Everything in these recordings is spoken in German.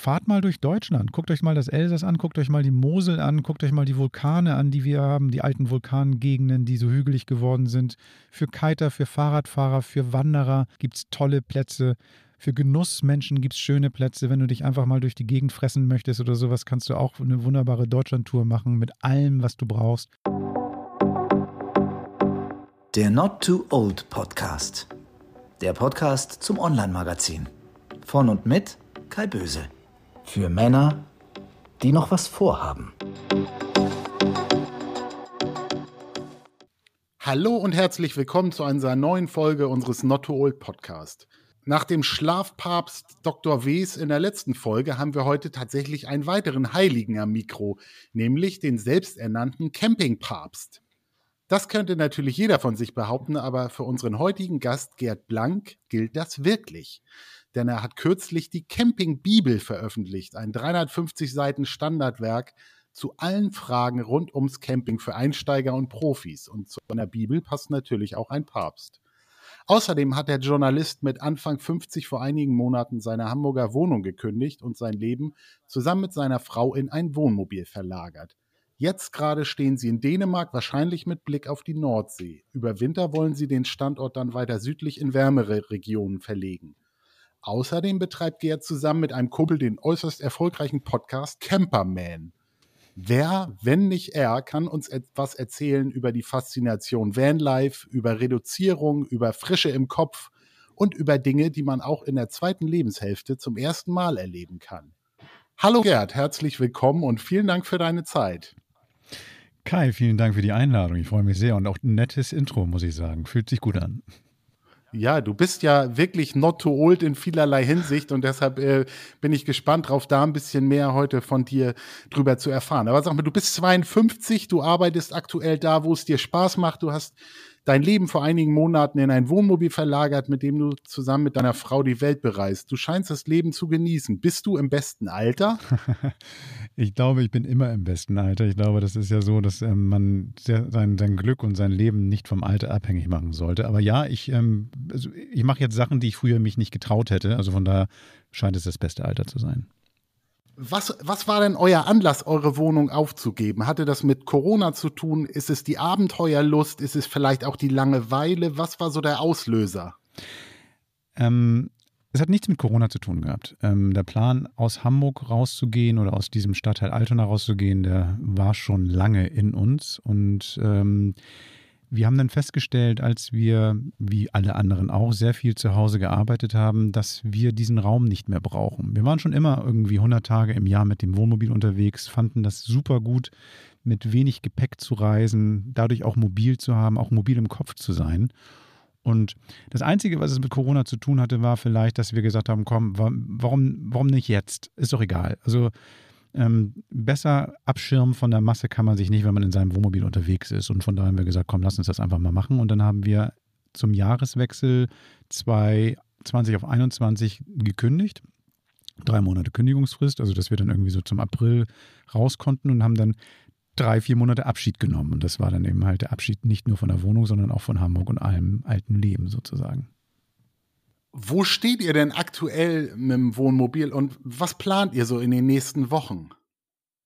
fahrt mal durch Deutschland. Guckt euch mal das Elsass an, guckt euch mal die Mosel an, guckt euch mal die Vulkane an, die wir haben, die alten Vulkangegenden, die so hügelig geworden sind. Für Kiter, für Fahrradfahrer, für Wanderer gibt es tolle Plätze. Für Genussmenschen gibt es schöne Plätze. Wenn du dich einfach mal durch die Gegend fressen möchtest oder sowas, kannst du auch eine wunderbare Deutschlandtour machen mit allem, was du brauchst. Der Not Too Old Podcast. Der Podcast zum Online-Magazin. Von und mit Kai Böse. Für Männer, die noch was vorhaben. Hallo und herzlich willkommen zu einer neuen Folge unseres Not Too Old Podcast. Nach dem Schlafpapst Dr. Wes in der letzten Folge haben wir heute tatsächlich einen weiteren Heiligen am Mikro, nämlich den selbsternannten Campingpapst. Das könnte natürlich jeder von sich behaupten, aber für unseren heutigen Gast Gerd Blank gilt das wirklich. Denn er hat kürzlich die Camping-Bibel veröffentlicht, ein 350 Seiten Standardwerk zu allen Fragen rund ums Camping für Einsteiger und Profis. Und zu einer Bibel passt natürlich auch ein Papst. Außerdem hat der Journalist mit Anfang 50 vor einigen Monaten seine Hamburger Wohnung gekündigt und sein Leben zusammen mit seiner Frau in ein Wohnmobil verlagert. Jetzt gerade stehen sie in Dänemark, wahrscheinlich mit Blick auf die Nordsee. Über Winter wollen sie den Standort dann weiter südlich in wärmere Regionen verlegen. Außerdem betreibt Gerd zusammen mit einem Kumpel den äußerst erfolgreichen Podcast Camperman. Wer, wenn nicht er, kann uns etwas erzählen über die Faszination Vanlife, über Reduzierung, über Frische im Kopf und über Dinge, die man auch in der zweiten Lebenshälfte zum ersten Mal erleben kann. Hallo Gerd, herzlich willkommen und vielen Dank für deine Zeit. Kai, vielen Dank für die Einladung. Ich freue mich sehr und auch ein nettes Intro, muss ich sagen. Fühlt sich gut an. Ja, du bist ja wirklich not too old in vielerlei Hinsicht und deshalb äh, bin ich gespannt drauf, da ein bisschen mehr heute von dir drüber zu erfahren. Aber sag mal, du bist 52, du arbeitest aktuell da, wo es dir Spaß macht. Du hast dein Leben vor einigen Monaten in ein Wohnmobil verlagert, mit dem du zusammen mit deiner Frau die Welt bereist. Du scheinst das Leben zu genießen. Bist du im besten Alter? ich glaube, ich bin immer im besten Alter. Ich glaube, das ist ja so, dass ähm, man sein, sein Glück und sein Leben nicht vom Alter abhängig machen sollte. Aber ja, ich, ähm, also ich mache jetzt Sachen, die ich früher mich nicht getraut hätte. Also von daher scheint es das beste Alter zu sein. Was, was war denn euer Anlass, eure Wohnung aufzugeben? Hatte das mit Corona zu tun? Ist es die Abenteuerlust? Ist es vielleicht auch die Langeweile? Was war so der Auslöser? Ähm, es hat nichts mit Corona zu tun gehabt. Ähm, der Plan, aus Hamburg rauszugehen oder aus diesem Stadtteil Altona rauszugehen, der war schon lange in uns. Und ähm, wir haben dann festgestellt, als wir, wie alle anderen auch, sehr viel zu Hause gearbeitet haben, dass wir diesen Raum nicht mehr brauchen. Wir waren schon immer irgendwie 100 Tage im Jahr mit dem Wohnmobil unterwegs, fanden das super gut, mit wenig Gepäck zu reisen, dadurch auch mobil zu haben, auch mobil im Kopf zu sein. Und das Einzige, was es mit Corona zu tun hatte, war vielleicht, dass wir gesagt haben, komm, warum, warum nicht jetzt? Ist doch egal. Also ähm, besser abschirmen von der Masse kann man sich nicht, wenn man in seinem Wohnmobil unterwegs ist. Und von daher haben wir gesagt, komm, lass uns das einfach mal machen. Und dann haben wir zum Jahreswechsel 2020 auf 21 gekündigt. Drei Monate Kündigungsfrist, also dass wir dann irgendwie so zum April raus konnten und haben dann drei, vier Monate Abschied genommen. Und das war dann eben halt der Abschied nicht nur von der Wohnung, sondern auch von Hamburg und allem alten Leben sozusagen. Wo steht ihr denn aktuell mit dem Wohnmobil und was plant ihr so in den nächsten Wochen?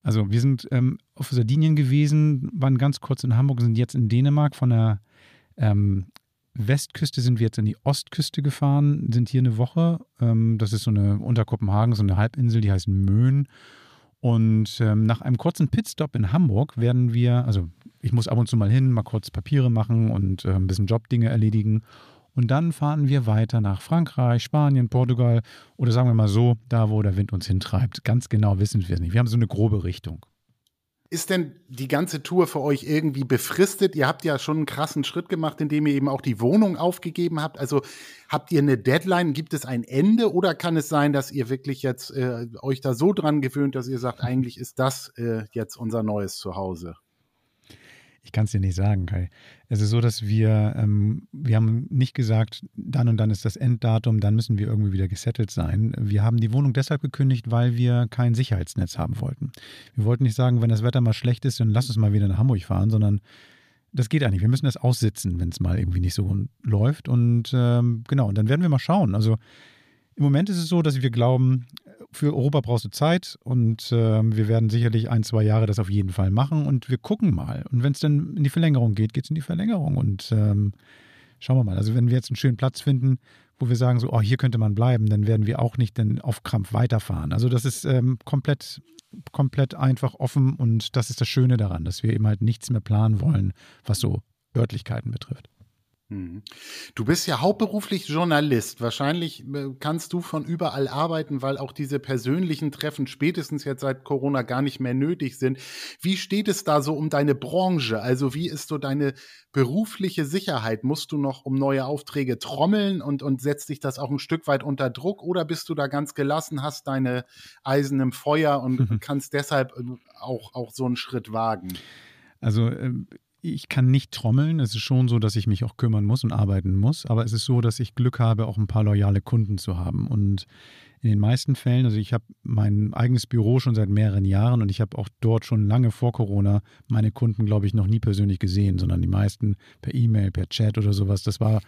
Also wir sind ähm, auf Sardinien gewesen, waren ganz kurz in Hamburg, sind jetzt in Dänemark. Von der ähm, Westküste sind wir jetzt in die Ostküste gefahren, sind hier eine Woche. Ähm, das ist so eine unter Kopenhagen, so eine Halbinsel, die heißt Möhn. Und ähm, nach einem kurzen Pitstop in Hamburg werden wir, also ich muss ab und zu mal hin, mal kurz Papiere machen und äh, ein bisschen Jobdinge erledigen. Und dann fahren wir weiter nach Frankreich, Spanien, Portugal oder sagen wir mal so, da wo der Wind uns hintreibt. Ganz genau wissen wir es nicht. Wir haben so eine grobe Richtung. Ist denn die ganze Tour für euch irgendwie befristet? Ihr habt ja schon einen krassen Schritt gemacht, indem ihr eben auch die Wohnung aufgegeben habt. Also habt ihr eine Deadline? Gibt es ein Ende oder kann es sein, dass ihr wirklich jetzt äh, euch da so dran gewöhnt, dass ihr sagt, eigentlich ist das äh, jetzt unser neues Zuhause? Ich kann es dir nicht sagen, Kai. Es ist so, dass wir, ähm, wir haben nicht gesagt, dann und dann ist das Enddatum, dann müssen wir irgendwie wieder gesettelt sein. Wir haben die Wohnung deshalb gekündigt, weil wir kein Sicherheitsnetz haben wollten. Wir wollten nicht sagen, wenn das Wetter mal schlecht ist, dann lass uns mal wieder nach Hamburg fahren, sondern das geht eigentlich. Wir müssen das aussitzen, wenn es mal irgendwie nicht so läuft. Und ähm, genau, und dann werden wir mal schauen. Also im Moment ist es so, dass wir glauben, für Europa brauchst du Zeit und äh, wir werden sicherlich ein, zwei Jahre das auf jeden Fall machen und wir gucken mal. Und wenn es dann in die Verlängerung geht, geht es in die Verlängerung und ähm, schauen wir mal. Also wenn wir jetzt einen schönen Platz finden, wo wir sagen so, oh, hier könnte man bleiben, dann werden wir auch nicht dann auf Krampf weiterfahren. Also das ist ähm, komplett, komplett einfach offen und das ist das Schöne daran, dass wir eben halt nichts mehr planen wollen, was so Örtlichkeiten betrifft. Mhm. Du bist ja hauptberuflich Journalist. Wahrscheinlich äh, kannst du von überall arbeiten, weil auch diese persönlichen Treffen spätestens jetzt seit Corona gar nicht mehr nötig sind. Wie steht es da so um deine Branche? Also wie ist so deine berufliche Sicherheit? Musst du noch um neue Aufträge trommeln und, und setzt dich das auch ein Stück weit unter Druck? Oder bist du da ganz gelassen, hast deine Eisen im Feuer und kannst deshalb äh, auch, auch so einen Schritt wagen? Also ähm, ich kann nicht trommeln. Es ist schon so, dass ich mich auch kümmern muss und arbeiten muss. Aber es ist so, dass ich Glück habe, auch ein paar loyale Kunden zu haben. Und in den meisten Fällen, also ich habe mein eigenes Büro schon seit mehreren Jahren und ich habe auch dort schon lange vor Corona meine Kunden, glaube ich, noch nie persönlich gesehen, sondern die meisten per E-Mail, per Chat oder sowas. Das war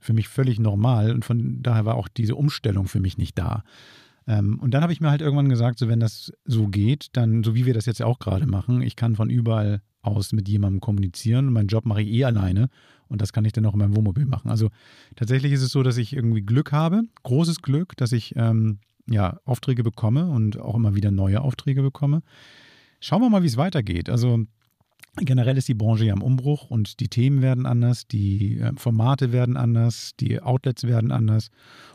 für mich völlig normal und von daher war auch diese Umstellung für mich nicht da. Ähm, und dann habe ich mir halt irgendwann gesagt, so wenn das so geht, dann, so wie wir das jetzt auch gerade machen, ich kann von überall aus mit jemandem kommunizieren meinen Job mache ich eh alleine und das kann ich dann auch in meinem Wohnmobil machen. Also tatsächlich ist es so, dass ich irgendwie Glück habe, großes Glück, dass ich ähm, ja, Aufträge bekomme und auch immer wieder neue Aufträge bekomme. Schauen wir mal, wie es weitergeht. Also Generell ist die Branche ja im Umbruch und die Themen werden anders, die äh, Formate werden anders, die Outlets werden anders.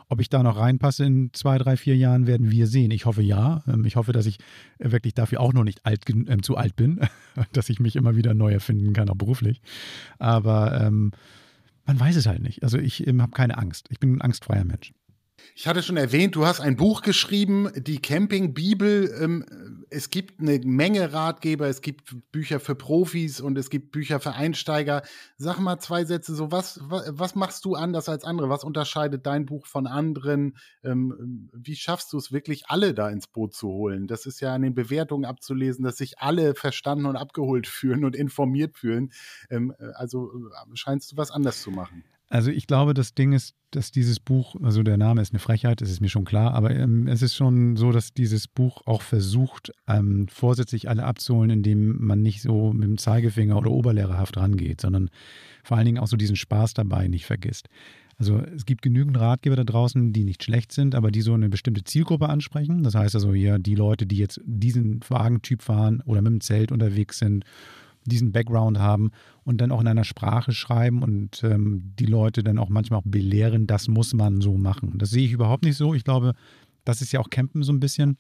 Ob ich da noch reinpasse in zwei, drei, vier Jahren, werden wir sehen. Ich hoffe ja. Ähm, ich hoffe, dass ich äh, wirklich dafür auch noch nicht alt, äh, zu alt bin, dass ich mich immer wieder neu erfinden kann, auch beruflich. Aber ähm, man weiß es halt nicht. Also ich ähm, habe keine Angst. Ich bin ein angstfreier Mensch. Ich hatte schon erwähnt, du hast ein Buch geschrieben, die Camping-Bibel. Ähm, es gibt eine Menge Ratgeber, es gibt Bücher für Profis und es gibt Bücher für Einsteiger. Sag mal zwei Sätze, so was, was, machst du anders als andere? Was unterscheidet dein Buch von anderen? Ähm, wie schaffst du es wirklich, alle da ins Boot zu holen? Das ist ja an den Bewertungen abzulesen, dass sich alle verstanden und abgeholt fühlen und informiert fühlen. Ähm, also äh, scheinst du was anders zu machen. Also ich glaube, das Ding ist, dass dieses Buch, also der Name ist eine Frechheit, das ist mir schon klar, aber ähm, es ist schon so, dass dieses Buch auch versucht, ähm, vorsätzlich alle abzuholen, indem man nicht so mit dem Zeigefinger oder oberlehrerhaft rangeht, sondern vor allen Dingen auch so diesen Spaß dabei nicht vergisst. Also es gibt genügend Ratgeber da draußen, die nicht schlecht sind, aber die so eine bestimmte Zielgruppe ansprechen. Das heißt also hier die Leute, die jetzt diesen Wagentyp fahren oder mit dem Zelt unterwegs sind diesen Background haben und dann auch in einer Sprache schreiben und ähm, die Leute dann auch manchmal auch belehren, das muss man so machen. Das sehe ich überhaupt nicht so. Ich glaube, das ist ja auch Campen so ein bisschen.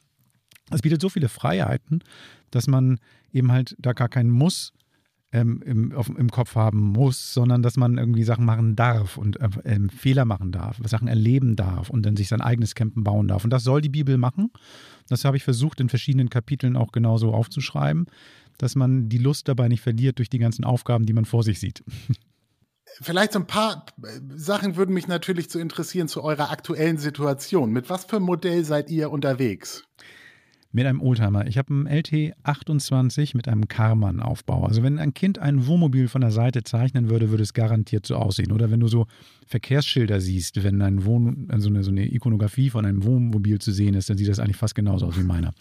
Es bietet so viele Freiheiten, dass man eben halt da gar keinen Muss ähm, im, auf, im Kopf haben muss, sondern dass man irgendwie Sachen machen darf und äh, äh, Fehler machen darf, Sachen erleben darf und dann sich sein eigenes Campen bauen darf. Und das soll die Bibel machen. Das habe ich versucht in verschiedenen Kapiteln auch genauso aufzuschreiben dass man die Lust dabei nicht verliert durch die ganzen Aufgaben, die man vor sich sieht. Vielleicht so ein paar Sachen würden mich natürlich zu interessieren zu eurer aktuellen Situation. Mit was für einem Modell seid ihr unterwegs? Mit einem Oldtimer. Ich habe einen LT28 mit einem Karmann-Aufbau. Also wenn ein Kind ein Wohnmobil von der Seite zeichnen würde, würde es garantiert so aussehen. Oder wenn du so Verkehrsschilder siehst, wenn ein Wohn also eine, so eine Ikonografie von einem Wohnmobil zu sehen ist, dann sieht das eigentlich fast genauso aus wie meiner.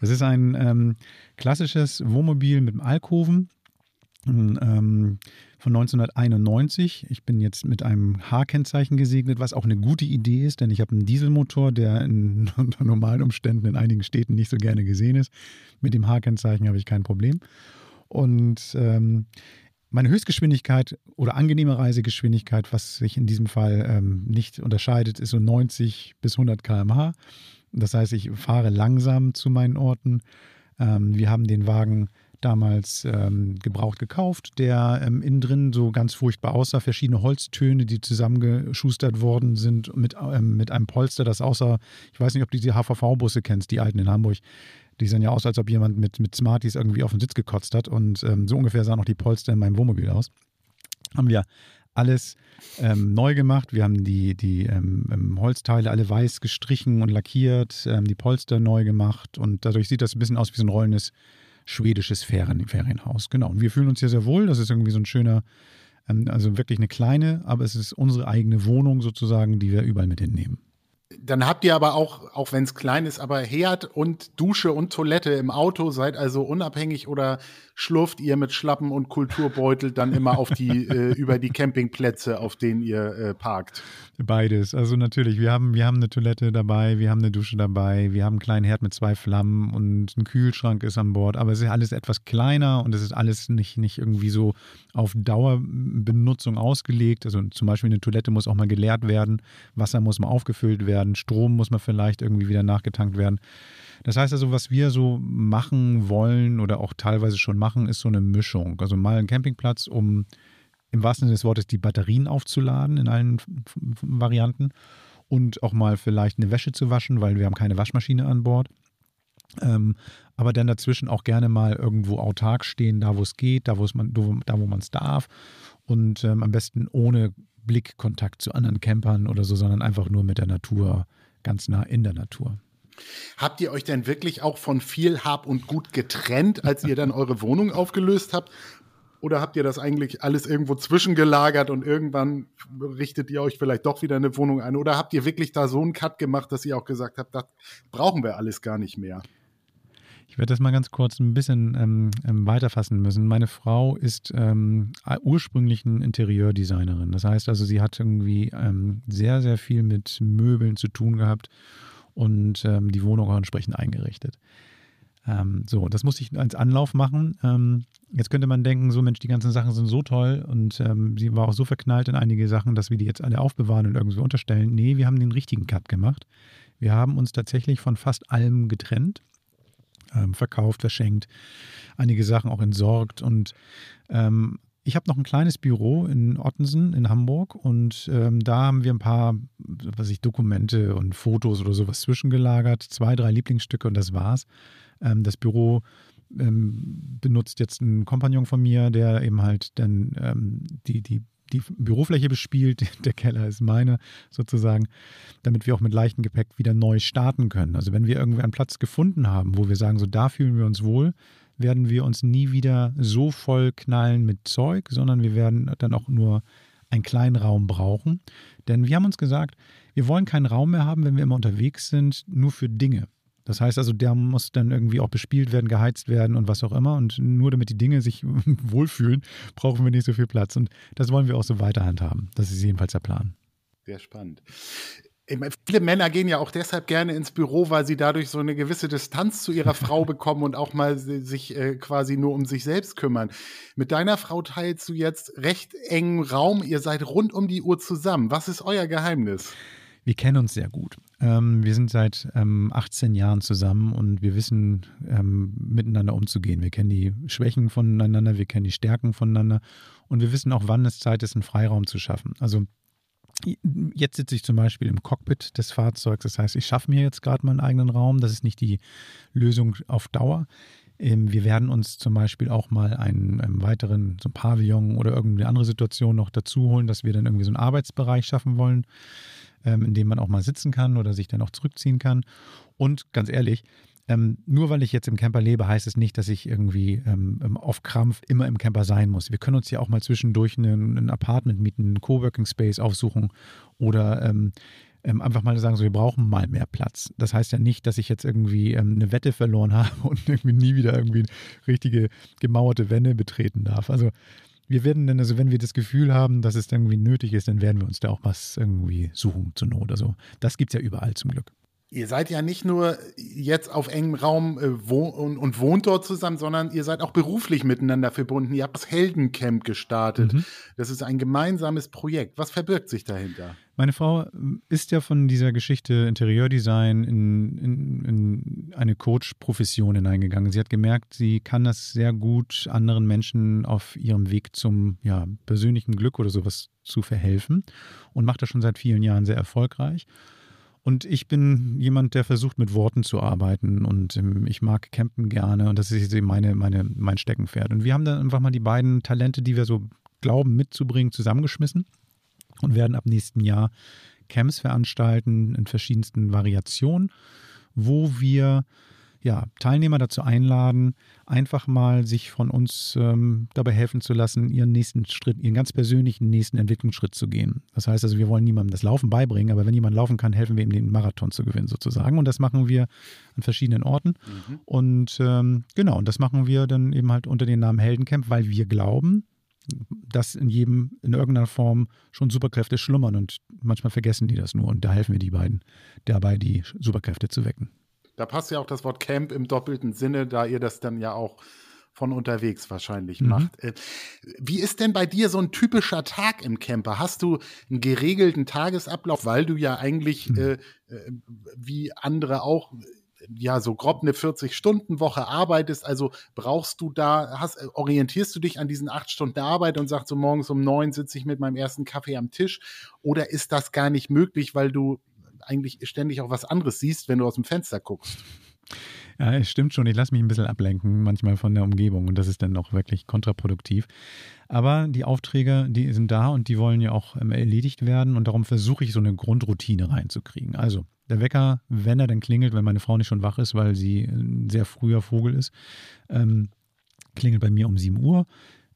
Das ist ein ähm, klassisches Wohnmobil mit einem Alkoven ähm, von 1991. Ich bin jetzt mit einem H-Kennzeichen gesegnet, was auch eine gute Idee ist, denn ich habe einen Dieselmotor, der in, unter normalen Umständen in einigen Städten nicht so gerne gesehen ist. Mit dem H-Kennzeichen habe ich kein Problem. Und ähm, meine Höchstgeschwindigkeit oder angenehme Reisegeschwindigkeit, was sich in diesem Fall ähm, nicht unterscheidet, ist so 90 bis 100 km/h. Das heißt, ich fahre langsam zu meinen Orten. Ähm, wir haben den Wagen damals ähm, gebraucht gekauft, der ähm, innen drin so ganz furchtbar aussah. Verschiedene Holztöne, die zusammengeschustert worden sind mit, ähm, mit einem Polster, das aussah, ich weiß nicht, ob du diese HVV-Busse kennst, die alten in Hamburg. Die sehen ja aus, als ob jemand mit, mit Smarties irgendwie auf den Sitz gekotzt hat. Und ähm, so ungefähr sahen auch die Polster in meinem Wohnmobil aus. Haben wir alles ähm, neu gemacht. Wir haben die, die ähm, ähm, Holzteile alle weiß gestrichen und lackiert, ähm, die Polster neu gemacht und dadurch sieht das ein bisschen aus wie so ein rollendes schwedisches Ferien Ferienhaus. Genau. Und wir fühlen uns hier sehr wohl. Das ist irgendwie so ein schöner, ähm, also wirklich eine kleine, aber es ist unsere eigene Wohnung sozusagen, die wir überall mit hinnehmen. Dann habt ihr aber auch, auch wenn es klein ist, aber Herd und Dusche und Toilette im Auto, seid also unabhängig oder schlurft ihr mit Schlappen und Kulturbeutel dann immer auf die, äh, über die Campingplätze, auf denen ihr äh, parkt? Beides. Also natürlich, wir haben, wir haben eine Toilette dabei, wir haben eine Dusche dabei, wir haben einen kleinen Herd mit zwei Flammen und ein Kühlschrank ist an Bord, aber es ist alles etwas kleiner und es ist alles nicht, nicht irgendwie so auf Dauerbenutzung ausgelegt. Also zum Beispiel eine Toilette muss auch mal geleert werden, Wasser muss mal aufgefüllt werden, Strom muss mal vielleicht irgendwie wieder nachgetankt werden. Das heißt also, was wir so machen wollen oder auch teilweise schon machen, ist so eine Mischung. Also mal ein Campingplatz, um im wahrsten Sinne des Wortes die Batterien aufzuladen in allen Varianten und auch mal vielleicht eine Wäsche zu waschen, weil wir haben keine Waschmaschine an Bord. Ähm, aber dann dazwischen auch gerne mal irgendwo autark stehen, da wo es geht, da, man, da wo man es darf und ähm, am besten ohne Blickkontakt zu anderen Campern oder so, sondern einfach nur mit der Natur, ganz nah in der Natur. Habt ihr euch denn wirklich auch von viel Hab und Gut getrennt, als ihr dann eure Wohnung aufgelöst habt? Oder habt ihr das eigentlich alles irgendwo zwischengelagert und irgendwann richtet ihr euch vielleicht doch wieder eine Wohnung ein? Oder habt ihr wirklich da so einen Cut gemacht, dass ihr auch gesagt habt, das brauchen wir alles gar nicht mehr? Werde das mal ganz kurz ein bisschen ähm, ähm weiterfassen müssen. Meine Frau ist ähm, ursprünglich eine Interieurdesignerin. Das heißt also, sie hat irgendwie ähm, sehr, sehr viel mit Möbeln zu tun gehabt und ähm, die Wohnung auch entsprechend eingerichtet. Ähm, so, das musste ich als Anlauf machen. Jetzt könnte man denken, so Mensch, die ganzen Sachen sind so toll und sie war auch so verknallt in einige Sachen, dass wir die jetzt alle aufbewahren und irgendwie unterstellen. Nee, wir haben den richtigen Cut gemacht. Wir haben uns tatsächlich von fast allem getrennt, ähm, verkauft, verschenkt, einige Sachen auch entsorgt und ähm, ich habe noch ein kleines Büro in Ottensen in Hamburg und ähm, da haben wir ein paar, was ich, Dokumente und Fotos oder sowas zwischengelagert. Zwei, drei Lieblingsstücke und das war's. Ähm, das Büro ähm, benutzt jetzt ein Kompagnon von mir, der eben halt dann ähm, die, die, die Bürofläche bespielt. Der Keller ist meine sozusagen, damit wir auch mit leichtem Gepäck wieder neu starten können. Also wenn wir irgendwie einen Platz gefunden haben, wo wir sagen, so da fühlen wir uns wohl, werden wir uns nie wieder so voll knallen mit Zeug, sondern wir werden dann auch nur einen kleinen Raum brauchen. Denn wir haben uns gesagt, wir wollen keinen Raum mehr haben, wenn wir immer unterwegs sind, nur für Dinge. Das heißt also, der muss dann irgendwie auch bespielt werden, geheizt werden und was auch immer. Und nur damit die Dinge sich wohlfühlen, brauchen wir nicht so viel Platz. Und das wollen wir auch so weiter handhaben. Das ist jedenfalls der Plan. Sehr spannend viele Männer gehen ja auch deshalb gerne ins Büro, weil sie dadurch so eine gewisse Distanz zu ihrer Frau bekommen und auch mal sich äh, quasi nur um sich selbst kümmern. Mit deiner Frau teilst du jetzt recht engen Raum. Ihr seid rund um die Uhr zusammen. Was ist euer Geheimnis? Wir kennen uns sehr gut. Ähm, wir sind seit ähm, 18 Jahren zusammen und wir wissen, ähm, miteinander umzugehen. Wir kennen die Schwächen voneinander, wir kennen die Stärken voneinander und wir wissen auch, wann es Zeit ist, einen Freiraum zu schaffen. Also Jetzt sitze ich zum Beispiel im Cockpit des Fahrzeugs. Das heißt, ich schaffe mir jetzt gerade meinen eigenen Raum. Das ist nicht die Lösung auf Dauer. Ähm, wir werden uns zum Beispiel auch mal einen, einen weiteren, so ein Pavillon oder irgendeine andere Situation noch dazu holen, dass wir dann irgendwie so einen Arbeitsbereich schaffen wollen, ähm, in dem man auch mal sitzen kann oder sich dann auch zurückziehen kann. Und ganz ehrlich, ähm, nur weil ich jetzt im Camper lebe, heißt es nicht, dass ich irgendwie ähm, auf Krampf immer im Camper sein muss. Wir können uns ja auch mal zwischendurch ein, ein Apartment mieten, einen Coworking Space aufsuchen oder ähm, ähm, einfach mal sagen, so, wir brauchen mal mehr Platz. Das heißt ja nicht, dass ich jetzt irgendwie ähm, eine Wette verloren habe und irgendwie nie wieder irgendwie richtige gemauerte Wände betreten darf. Also wir werden dann, also wenn wir das Gefühl haben, dass es irgendwie nötig ist, dann werden wir uns da auch was irgendwie suchen zur Not. Also das gibt es ja überall zum Glück. Ihr seid ja nicht nur jetzt auf engem Raum äh, wo und, und, wohnt dort zusammen, sondern ihr seid auch beruflich miteinander verbunden. Ihr habt das Heldencamp gestartet. Mhm. Das ist ein gemeinsames Projekt. Was verbirgt sich dahinter? Meine Frau ähm, ist ja von dieser Geschichte Interieurdesign in, in, in eine Coach-Profession hineingegangen. Sie hat gemerkt, sie kann das sehr gut anderen Menschen auf ihrem Weg zum ja, persönlichen Glück oder sowas zu verhelfen und macht das schon seit vielen Jahren sehr erfolgreich. Und ich bin jemand, der versucht, mit Worten zu arbeiten und ähm, ich mag campen gerne und das ist meine, meine, mein Steckenpferd. Und wir haben dann einfach mal die beiden Talente, die wir so glauben mitzubringen, zusammengeschmissen und werden ab nächsten Jahr Camps veranstalten in verschiedensten Variationen, wo wir ja, Teilnehmer dazu einladen, einfach mal sich von uns ähm, dabei helfen zu lassen, ihren nächsten Schritt, ihren ganz persönlichen nächsten Entwicklungsschritt zu gehen. Das heißt also, wir wollen niemandem das Laufen beibringen, aber wenn jemand laufen kann, helfen wir ihm, den Marathon zu gewinnen sozusagen. Und das machen wir an verschiedenen Orten. Mhm. Und ähm, genau, und das machen wir dann eben halt unter dem Namen Heldencamp, weil wir glauben, dass in jedem in irgendeiner Form schon Superkräfte schlummern und manchmal vergessen die das nur und da helfen wir die beiden dabei, die Superkräfte zu wecken. Da passt ja auch das Wort Camp im doppelten Sinne, da ihr das dann ja auch von unterwegs wahrscheinlich mhm. macht. Äh, wie ist denn bei dir so ein typischer Tag im Camper? Hast du einen geregelten Tagesablauf, weil du ja eigentlich mhm. äh, äh wie andere auch ja so grob eine 40-Stunden-Woche arbeitest, also brauchst du da, hast, orientierst du dich an diesen acht Stunden Arbeit und sagst so morgens um neun sitze ich mit meinem ersten Kaffee am Tisch oder ist das gar nicht möglich, weil du eigentlich ständig auch was anderes siehst, wenn du aus dem Fenster guckst. Ja, es stimmt schon. Ich lasse mich ein bisschen ablenken, manchmal von der Umgebung und das ist dann auch wirklich kontraproduktiv. Aber die Aufträge, die sind da und die wollen ja auch ähm, erledigt werden und darum versuche ich so eine Grundroutine reinzukriegen. Also der Wecker, wenn er dann klingelt, wenn meine Frau nicht schon wach ist, weil sie ein sehr früher Vogel ist, ähm, klingelt bei mir um 7 Uhr.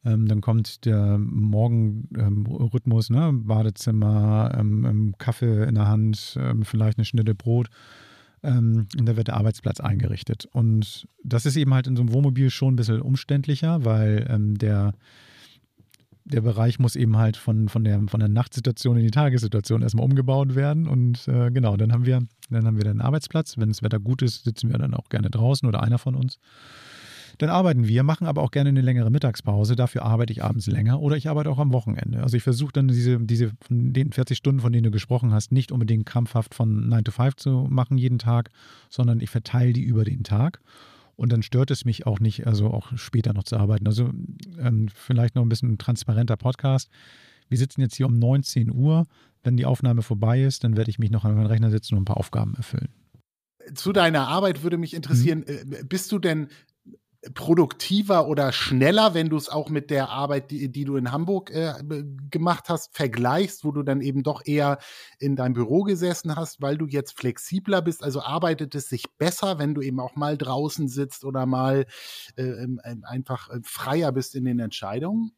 Ähm, dann kommt der Morgenrhythmus, ähm, ne? Badezimmer, ähm, ähm, Kaffee in der Hand, ähm, vielleicht eine Schnitte Brot. Und da wird der Arbeitsplatz eingerichtet. Und das ist eben halt in so einem Wohnmobil schon ein bisschen umständlicher, weil der, der Bereich muss eben halt von, von, der, von der Nachtsituation in die Tagessituation erstmal umgebaut werden. Und äh, genau, dann haben wir, dann haben wir den Arbeitsplatz. Wenn das Wetter gut ist, sitzen wir dann auch gerne draußen oder einer von uns. Dann arbeiten wir, machen aber auch gerne eine längere Mittagspause. Dafür arbeite ich abends länger oder ich arbeite auch am Wochenende. Also ich versuche dann diese, diese von den 40 Stunden, von denen du gesprochen hast, nicht unbedingt krampfhaft von 9 to 5 zu machen jeden Tag, sondern ich verteile die über den Tag. Und dann stört es mich auch nicht, also auch später noch zu arbeiten. Also ähm, vielleicht noch ein bisschen transparenter Podcast. Wir sitzen jetzt hier um 19 Uhr. Wenn die Aufnahme vorbei ist, dann werde ich mich noch an meinen Rechner setzen und ein paar Aufgaben erfüllen. Zu deiner Arbeit würde mich interessieren, mhm. bist du denn produktiver oder schneller, wenn du es auch mit der Arbeit, die, die du in Hamburg äh, gemacht hast, vergleichst, wo du dann eben doch eher in deinem Büro gesessen hast, weil du jetzt flexibler bist. Also arbeitet es sich besser, wenn du eben auch mal draußen sitzt oder mal äh, einfach äh, freier bist in den Entscheidungen?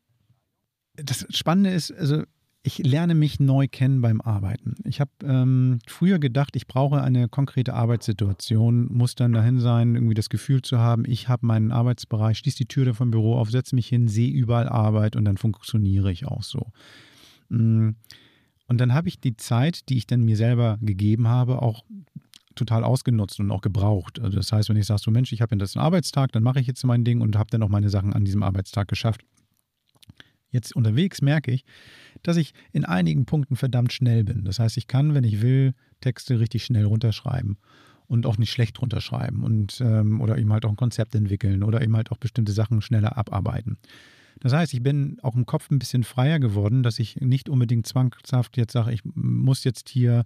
Das Spannende ist, also ich lerne mich neu kennen beim Arbeiten. Ich habe ähm, früher gedacht, ich brauche eine konkrete Arbeitssituation, muss dann dahin sein, irgendwie das Gefühl zu haben, ich habe meinen Arbeitsbereich, schließe die Tür vom Büro auf, setze mich hin, sehe überall Arbeit und dann funktioniere ich auch so. Mm. Und dann habe ich die Zeit, die ich dann mir selber gegeben habe, auch total ausgenutzt und auch gebraucht. Also das heißt, wenn ich sage, so Mensch, ich habe jetzt einen Arbeitstag, dann mache ich jetzt mein Ding und habe dann auch meine Sachen an diesem Arbeitstag geschafft. Jetzt unterwegs merke ich, dass ich in einigen Punkten verdammt schnell bin. Das heißt, ich kann, wenn ich will, Texte richtig schnell runterschreiben und auch nicht schlecht runterschreiben und ähm, oder eben halt auch ein Konzept entwickeln oder eben halt auch bestimmte Sachen schneller abarbeiten. Das heißt, ich bin auch im Kopf ein bisschen freier geworden, dass ich nicht unbedingt zwangshaft jetzt sage, ich muss jetzt hier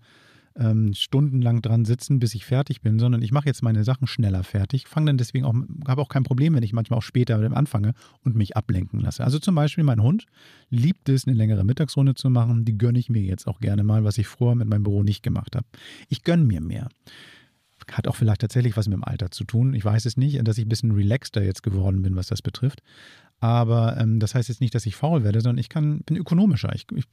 ähm, stundenlang dran sitzen, bis ich fertig bin, sondern ich mache jetzt meine Sachen schneller fertig, fange dann deswegen auch, habe auch kein Problem, wenn ich manchmal auch später anfange und mich ablenken lasse. Also zum Beispiel mein Hund liebt es, eine längere Mittagsrunde zu machen, die gönne ich mir jetzt auch gerne mal, was ich vorher mit meinem Büro nicht gemacht habe. Ich gönne mir mehr. Hat auch vielleicht tatsächlich was mit dem Alter zu tun. Ich weiß es nicht, dass ich ein bisschen relaxter jetzt geworden bin, was das betrifft. Aber ähm, das heißt jetzt nicht, dass ich faul werde, sondern ich kann, bin ökonomischer. Ich, ich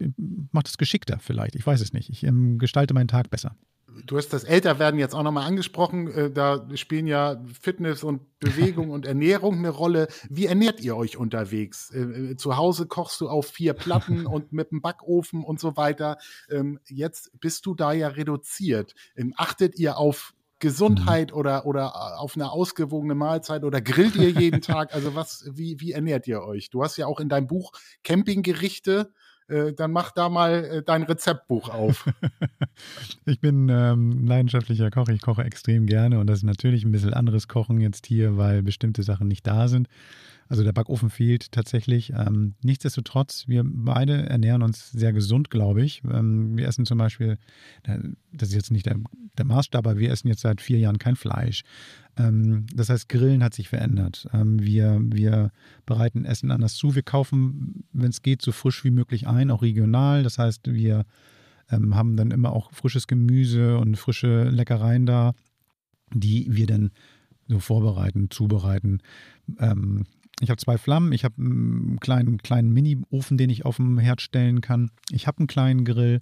mache das geschickter vielleicht. Ich weiß es nicht. Ich ähm, gestalte meinen Tag besser. Du hast das Älterwerden jetzt auch nochmal angesprochen. Äh, da spielen ja Fitness und Bewegung und Ernährung eine Rolle. Wie ernährt ihr euch unterwegs? Äh, äh, zu Hause kochst du auf vier Platten und mit dem Backofen und so weiter. Ähm, jetzt bist du da ja reduziert. Ähm, achtet ihr auf Gesundheit mhm. oder, oder äh, auf eine ausgewogene Mahlzeit oder grillt ihr jeden Tag? Also was, wie, wie ernährt ihr euch? Du hast ja auch in deinem Buch Campinggerichte. Äh, dann mach da mal äh, dein Rezeptbuch auf. ich bin ähm, leidenschaftlicher Koch. Ich koche extrem gerne und das ist natürlich ein bisschen anderes Kochen jetzt hier, weil bestimmte Sachen nicht da sind. Also der Backofen fehlt tatsächlich. Ähm, nichtsdestotrotz, wir beide ernähren uns sehr gesund, glaube ich. Ähm, wir essen zum Beispiel, das ist jetzt nicht der, der, Maßstab, aber wir essen jetzt seit vier Jahren kein Fleisch. Ähm, das heißt, Grillen hat sich verändert. Ähm, wir, wir bereiten Essen anders zu. Wir kaufen, wenn es geht, so frisch wie möglich ein, auch regional. Das heißt, wir ähm, haben dann immer auch frisches Gemüse und frische Leckereien da, die wir dann so vorbereiten, zubereiten. Ähm, ich habe zwei Flammen, ich habe einen kleinen, kleinen Mini-Ofen, den ich auf dem Herd stellen kann. Ich habe einen kleinen Grill.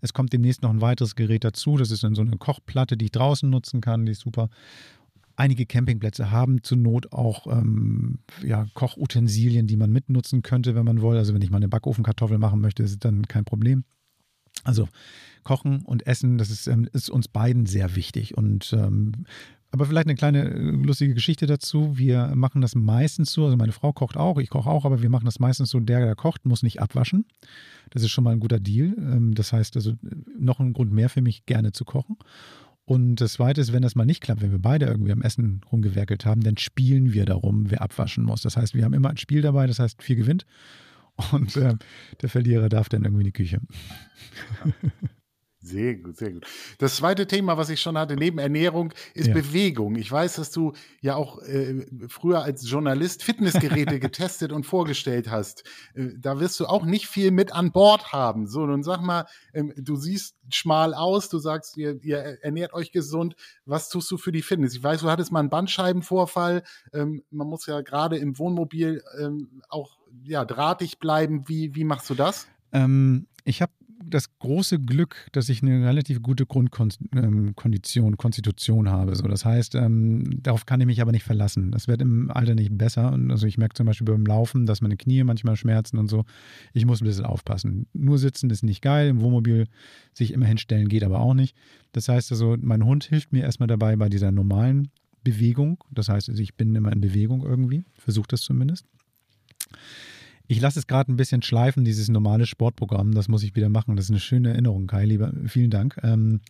Es kommt demnächst noch ein weiteres Gerät dazu. Das ist dann so eine Kochplatte, die ich draußen nutzen kann. Die ist super. Einige Campingplätze haben zur Not auch ähm, ja, Kochutensilien, die man mitnutzen könnte, wenn man will. Also wenn ich mal eine Backofenkartoffel machen möchte, ist dann kein Problem. Also Kochen und Essen, das ist, ähm, ist uns beiden sehr wichtig. Und ähm, aber vielleicht eine kleine äh, lustige Geschichte dazu. Wir machen das meistens so, also meine Frau kocht auch, ich koche auch, aber wir machen das meistens so, der, der kocht, muss nicht abwaschen. Das ist schon mal ein guter Deal. Ähm, das heißt also noch ein Grund mehr für mich, gerne zu kochen. Und das Zweite ist, wenn das mal nicht klappt, wenn wir beide irgendwie am Essen rumgewerkelt haben, dann spielen wir darum, wer abwaschen muss. Das heißt, wir haben immer ein Spiel dabei, das heißt, vier gewinnt. Und äh, der Verlierer darf dann irgendwie in die Küche. Sehr gut, sehr gut. Das zweite Thema, was ich schon hatte, neben Ernährung, ist ja. Bewegung. Ich weiß, dass du ja auch äh, früher als Journalist Fitnessgeräte getestet und vorgestellt hast. Äh, da wirst du auch nicht viel mit an Bord haben. So, nun sag mal, ähm, du siehst schmal aus, du sagst, ihr, ihr, ernährt euch gesund. Was tust du für die Fitness? Ich weiß, du hattest mal einen Bandscheibenvorfall. Ähm, man muss ja gerade im Wohnmobil ähm, auch ja, drahtig bleiben. Wie, wie machst du das? Ähm, ich habe das große Glück, dass ich eine relativ gute Grundkondition, ähm, Konstitution habe. So, das heißt, ähm, darauf kann ich mich aber nicht verlassen. Das wird im Alter nicht besser. Und also ich merke zum Beispiel beim Laufen, dass meine Knie manchmal schmerzen und so. Ich muss ein bisschen aufpassen. Nur sitzen ist nicht geil. Im Wohnmobil sich immer hinstellen geht aber auch nicht. Das heißt also, mein Hund hilft mir erstmal dabei bei dieser normalen Bewegung. Das heißt, also ich bin immer in Bewegung irgendwie. Versuche das zumindest. Ich lasse es gerade ein bisschen schleifen, dieses normale Sportprogramm. Das muss ich wieder machen. Das ist eine schöne Erinnerung, Kai. Lieber, vielen Dank. Ähm,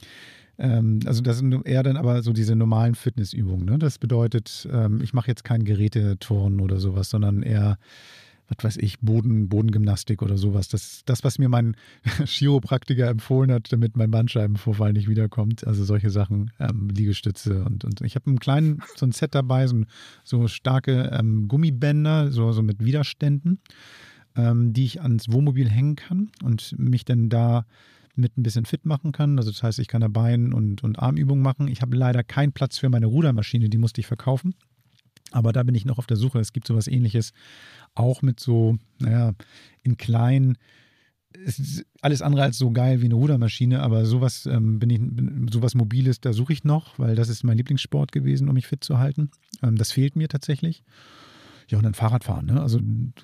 ähm, also das sind eher dann aber so diese normalen Fitnessübungen. Ne? Das bedeutet, ähm, ich mache jetzt kein Geräteturnen oder sowas, sondern eher was weiß ich, Boden, Bodengymnastik oder sowas. Das, das, was mir mein Chiropraktiker empfohlen hat, damit mein Bandscheibenvorfall nicht wiederkommt. Also solche Sachen, ähm, Liegestütze und, und ich habe einen kleinen, so ein Set dabei, so, so starke ähm, Gummibänder, so, so mit Widerständen, ähm, die ich ans Wohnmobil hängen kann und mich dann da mit ein bisschen fit machen kann. Also das heißt, ich kann da Bein- und, und Armübungen machen. Ich habe leider keinen Platz für meine Rudermaschine, die musste ich verkaufen. Aber da bin ich noch auf der Suche. Es gibt sowas ähnliches, auch mit so, naja, in klein. Es ist alles andere als so geil wie eine Rudermaschine, aber sowas ähm, bin ich, sowas Mobiles, da suche ich noch, weil das ist mein Lieblingssport gewesen, um mich fit zu halten. Ähm, das fehlt mir tatsächlich. Ja, und dann Fahrradfahren, ne? Also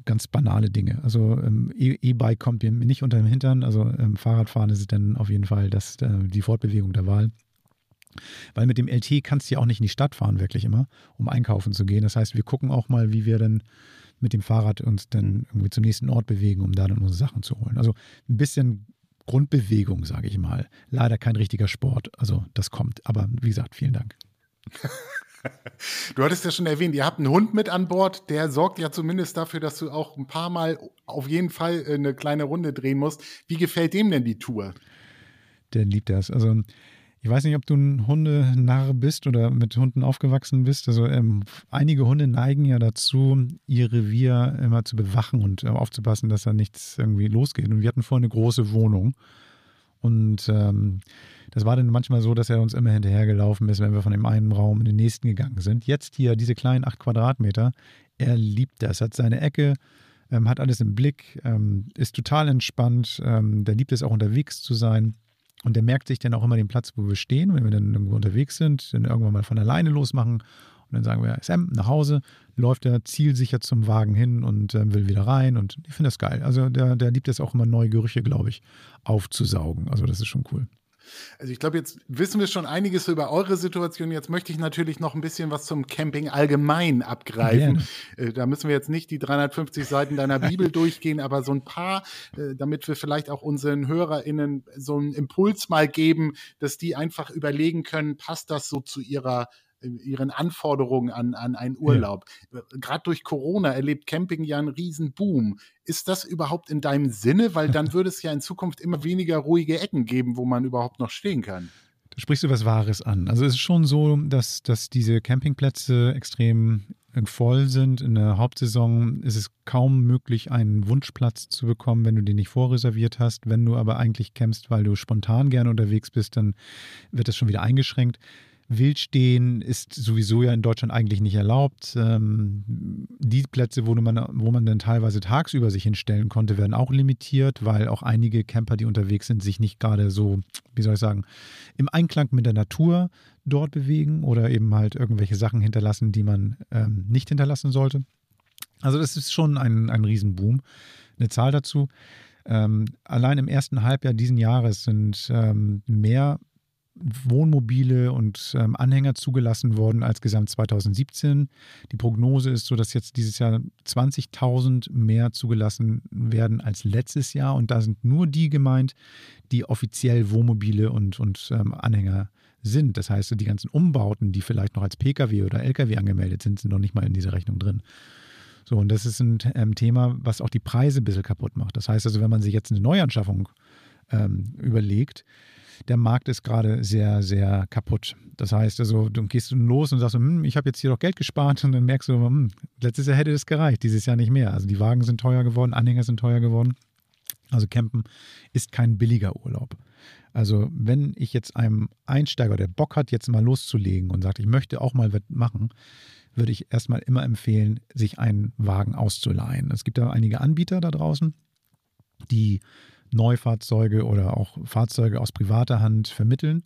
ganz banale Dinge. Also ähm, e-, E-Bike kommt mir nicht unter dem Hintern. Also ähm, Fahrradfahren ist dann auf jeden Fall das, äh, die Fortbewegung der Wahl. Weil mit dem LT kannst du ja auch nicht in die Stadt fahren, wirklich immer, um einkaufen zu gehen. Das heißt, wir gucken auch mal, wie wir dann mit dem Fahrrad uns dann irgendwie zum nächsten Ort bewegen, um da dann unsere Sachen zu holen. Also ein bisschen Grundbewegung, sage ich mal. Leider kein richtiger Sport. Also das kommt. Aber wie gesagt, vielen Dank. Du hattest ja schon erwähnt, ihr habt einen Hund mit an Bord, der sorgt ja zumindest dafür, dass du auch ein paar Mal auf jeden Fall äh, eine kleine Runde drehen musst. Wie gefällt dem denn die Tour? Der liebt das. Also ich weiß nicht, ob du ein Hundenarr bist oder mit Hunden aufgewachsen bist. Also ähm, einige Hunde neigen ja dazu, ihr Revier immer zu bewachen und äh, aufzupassen, dass da nichts irgendwie losgeht. Und wir hatten vorher eine große Wohnung. Und ähm, das war dann manchmal so, dass er uns immer hinterhergelaufen ist, wenn wir von dem einen Raum in den nächsten gegangen sind. Jetzt hier diese kleinen acht Quadratmeter, er liebt das, hat seine Ecke, ähm, hat alles im Blick, ähm, ist total entspannt, ähm, der liebt es auch unterwegs zu sein. Und der merkt sich dann auch immer den Platz, wo wir stehen. wenn wir dann irgendwo unterwegs sind, dann irgendwann mal von alleine losmachen. Und dann sagen wir, Sam, nach Hause, läuft er zielsicher zum Wagen hin und äh, will wieder rein. Und ich finde das geil. Also der, der liebt es auch immer, neue Gerüche, glaube ich, aufzusaugen. Also das ist schon cool. Also ich glaube, jetzt wissen wir schon einiges über eure Situation. Jetzt möchte ich natürlich noch ein bisschen was zum Camping allgemein abgreifen. Äh, da müssen wir jetzt nicht die 350 Seiten deiner Bibel durchgehen, aber so ein paar, äh, damit wir vielleicht auch unseren HörerInnen so einen Impuls mal geben, dass die einfach überlegen können, passt das so zu ihrer ihren Anforderungen an, an einen Urlaub. Ja. Gerade durch Corona erlebt Camping ja einen riesen Boom. Ist das überhaupt in deinem Sinne? Weil dann würde es ja in Zukunft immer weniger ruhige Ecken geben, wo man überhaupt noch stehen kann. Da sprichst du was Wahres an. Also es ist schon so, dass, dass diese Campingplätze extrem voll sind. In der Hauptsaison ist es kaum möglich, einen Wunschplatz zu bekommen, wenn du den nicht vorreserviert hast. Wenn du aber eigentlich campst, weil du spontan gerne unterwegs bist, dann wird das schon wieder eingeschränkt Wildstehen ist sowieso ja in Deutschland eigentlich nicht erlaubt. Ähm, die Plätze, wo man, wo man dann teilweise tagsüber sich hinstellen konnte, werden auch limitiert, weil auch einige Camper, die unterwegs sind, sich nicht gerade so, wie soll ich sagen, im Einklang mit der Natur dort bewegen oder eben halt irgendwelche Sachen hinterlassen, die man ähm, nicht hinterlassen sollte. Also das ist schon ein, ein Riesenboom. Eine Zahl dazu. Ähm, allein im ersten Halbjahr diesen Jahres sind ähm, mehr Wohnmobile und ähm, Anhänger zugelassen worden als Gesamt 2017. Die Prognose ist so, dass jetzt dieses Jahr 20.000 mehr zugelassen werden als letztes Jahr. Und da sind nur die gemeint, die offiziell Wohnmobile und, und ähm, Anhänger sind. Das heißt, die ganzen Umbauten, die vielleicht noch als Pkw oder Lkw angemeldet sind, sind noch nicht mal in dieser Rechnung drin. So, und das ist ein ähm, Thema, was auch die Preise ein bisschen kaputt macht. Das heißt also, wenn man sich jetzt eine Neuanschaffung ähm, überlegt, der Markt ist gerade sehr, sehr kaputt. Das heißt also, du gehst los und sagst, hm, ich habe jetzt hier doch Geld gespart und dann merkst du, hm, letztes Jahr hätte das gereicht, dieses Jahr nicht mehr. Also die Wagen sind teuer geworden, Anhänger sind teuer geworden. Also Campen ist kein billiger Urlaub. Also wenn ich jetzt einem Einsteiger, der Bock hat, jetzt mal loszulegen und sagt, ich möchte auch mal was machen, würde ich erstmal immer empfehlen, sich einen Wagen auszuleihen. Es gibt da einige Anbieter da draußen, die Neufahrzeuge oder auch Fahrzeuge aus privater Hand vermitteln.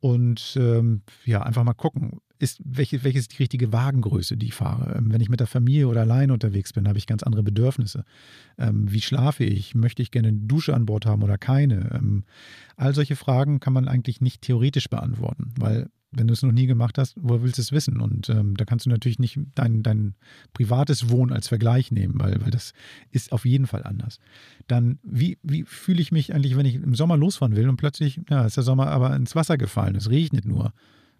Und ähm, ja, einfach mal gucken, ist, welche, welche ist die richtige Wagengröße, die ich fahre. Ähm, wenn ich mit der Familie oder allein unterwegs bin, habe ich ganz andere Bedürfnisse. Ähm, wie schlafe ich? Möchte ich gerne eine Dusche an Bord haben oder keine? Ähm, all solche Fragen kann man eigentlich nicht theoretisch beantworten, weil wenn du es noch nie gemacht hast, wo willst du es wissen? Und ähm, da kannst du natürlich nicht dein, dein privates Wohnen als Vergleich nehmen, weil, weil das ist auf jeden Fall anders. Dann, wie, wie fühle ich mich eigentlich, wenn ich im Sommer losfahren will und plötzlich, ja, ist der Sommer aber ins Wasser gefallen, es regnet nur,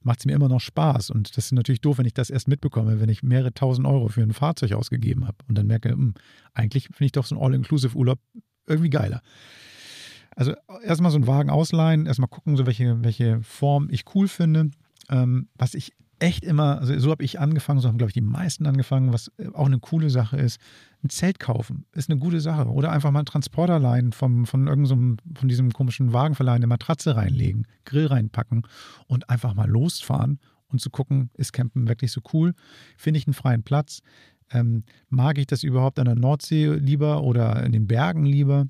macht es mir immer noch Spaß. Und das ist natürlich doof, wenn ich das erst mitbekomme, wenn ich mehrere tausend Euro für ein Fahrzeug ausgegeben habe und dann merke, mh, hm, eigentlich finde ich doch so ein All-Inclusive-Urlaub irgendwie geiler. Also erstmal so einen Wagen ausleihen, erstmal gucken, so welche, welche Form ich cool finde ähm, was ich echt immer, also so habe ich angefangen, so haben, glaube ich, die meisten angefangen, was äh, auch eine coole Sache ist. Ein Zelt kaufen ist eine gute Sache. Oder einfach mal einen Transporter leihen vom, von irgendeinem, so von diesem komischen Wagenverleih eine Matratze reinlegen, Grill reinpacken und einfach mal losfahren und zu gucken, ist Campen wirklich so cool? Finde ich einen freien Platz? Ähm, mag ich das überhaupt an der Nordsee lieber oder in den Bergen lieber?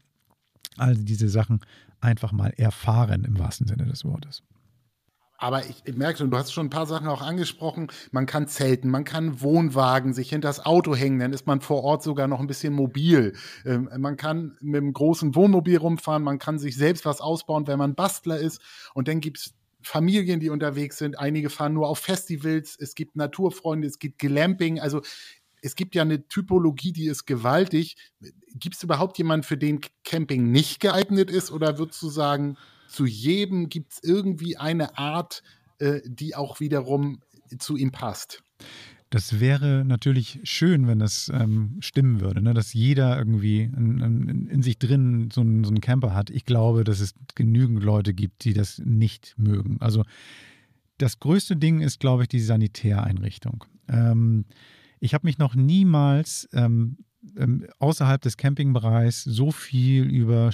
Also diese Sachen einfach mal erfahren im wahrsten Sinne des Wortes. Aber ich, merke schon, du hast schon ein paar Sachen auch angesprochen. Man kann zelten, man kann Wohnwagen sich hinter das Auto hängen, dann ist man vor Ort sogar noch ein bisschen mobil. Ähm, man kann mit einem großen Wohnmobil rumfahren, man kann sich selbst was ausbauen, wenn man Bastler ist. Und dann gibt es Familien, die unterwegs sind. Einige fahren nur auf Festivals. Es gibt Naturfreunde, es gibt Glamping. Also es gibt ja eine Typologie, die ist gewaltig. Gibt es überhaupt jemanden, für den Camping nicht geeignet ist? Oder würdest du sagen, zu jedem gibt es irgendwie eine Art, äh, die auch wiederum zu ihm passt. Das wäre natürlich schön, wenn das ähm, stimmen würde, ne? dass jeder irgendwie in, in, in sich drin so einen, so einen Camper hat. Ich glaube, dass es genügend Leute gibt, die das nicht mögen. Also das größte Ding ist, glaube ich, die Sanitäreinrichtung. Ähm, ich habe mich noch niemals ähm, ähm außerhalb des Campingbereichs so viel über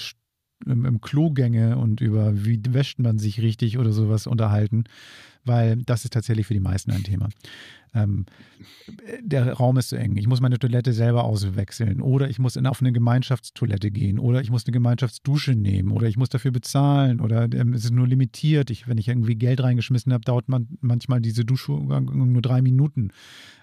im, im Klogänge und über wie wäscht man sich richtig oder sowas unterhalten, weil das ist tatsächlich für die meisten ein Thema. Ähm, der Raum ist zu eng. Ich muss meine Toilette selber auswechseln oder ich muss in, auf eine Gemeinschaftstoilette gehen oder ich muss eine Gemeinschaftsdusche nehmen oder ich muss dafür bezahlen oder ähm, es ist nur limitiert. Ich, wenn ich irgendwie Geld reingeschmissen habe, dauert man manchmal diese Dusche nur drei Minuten.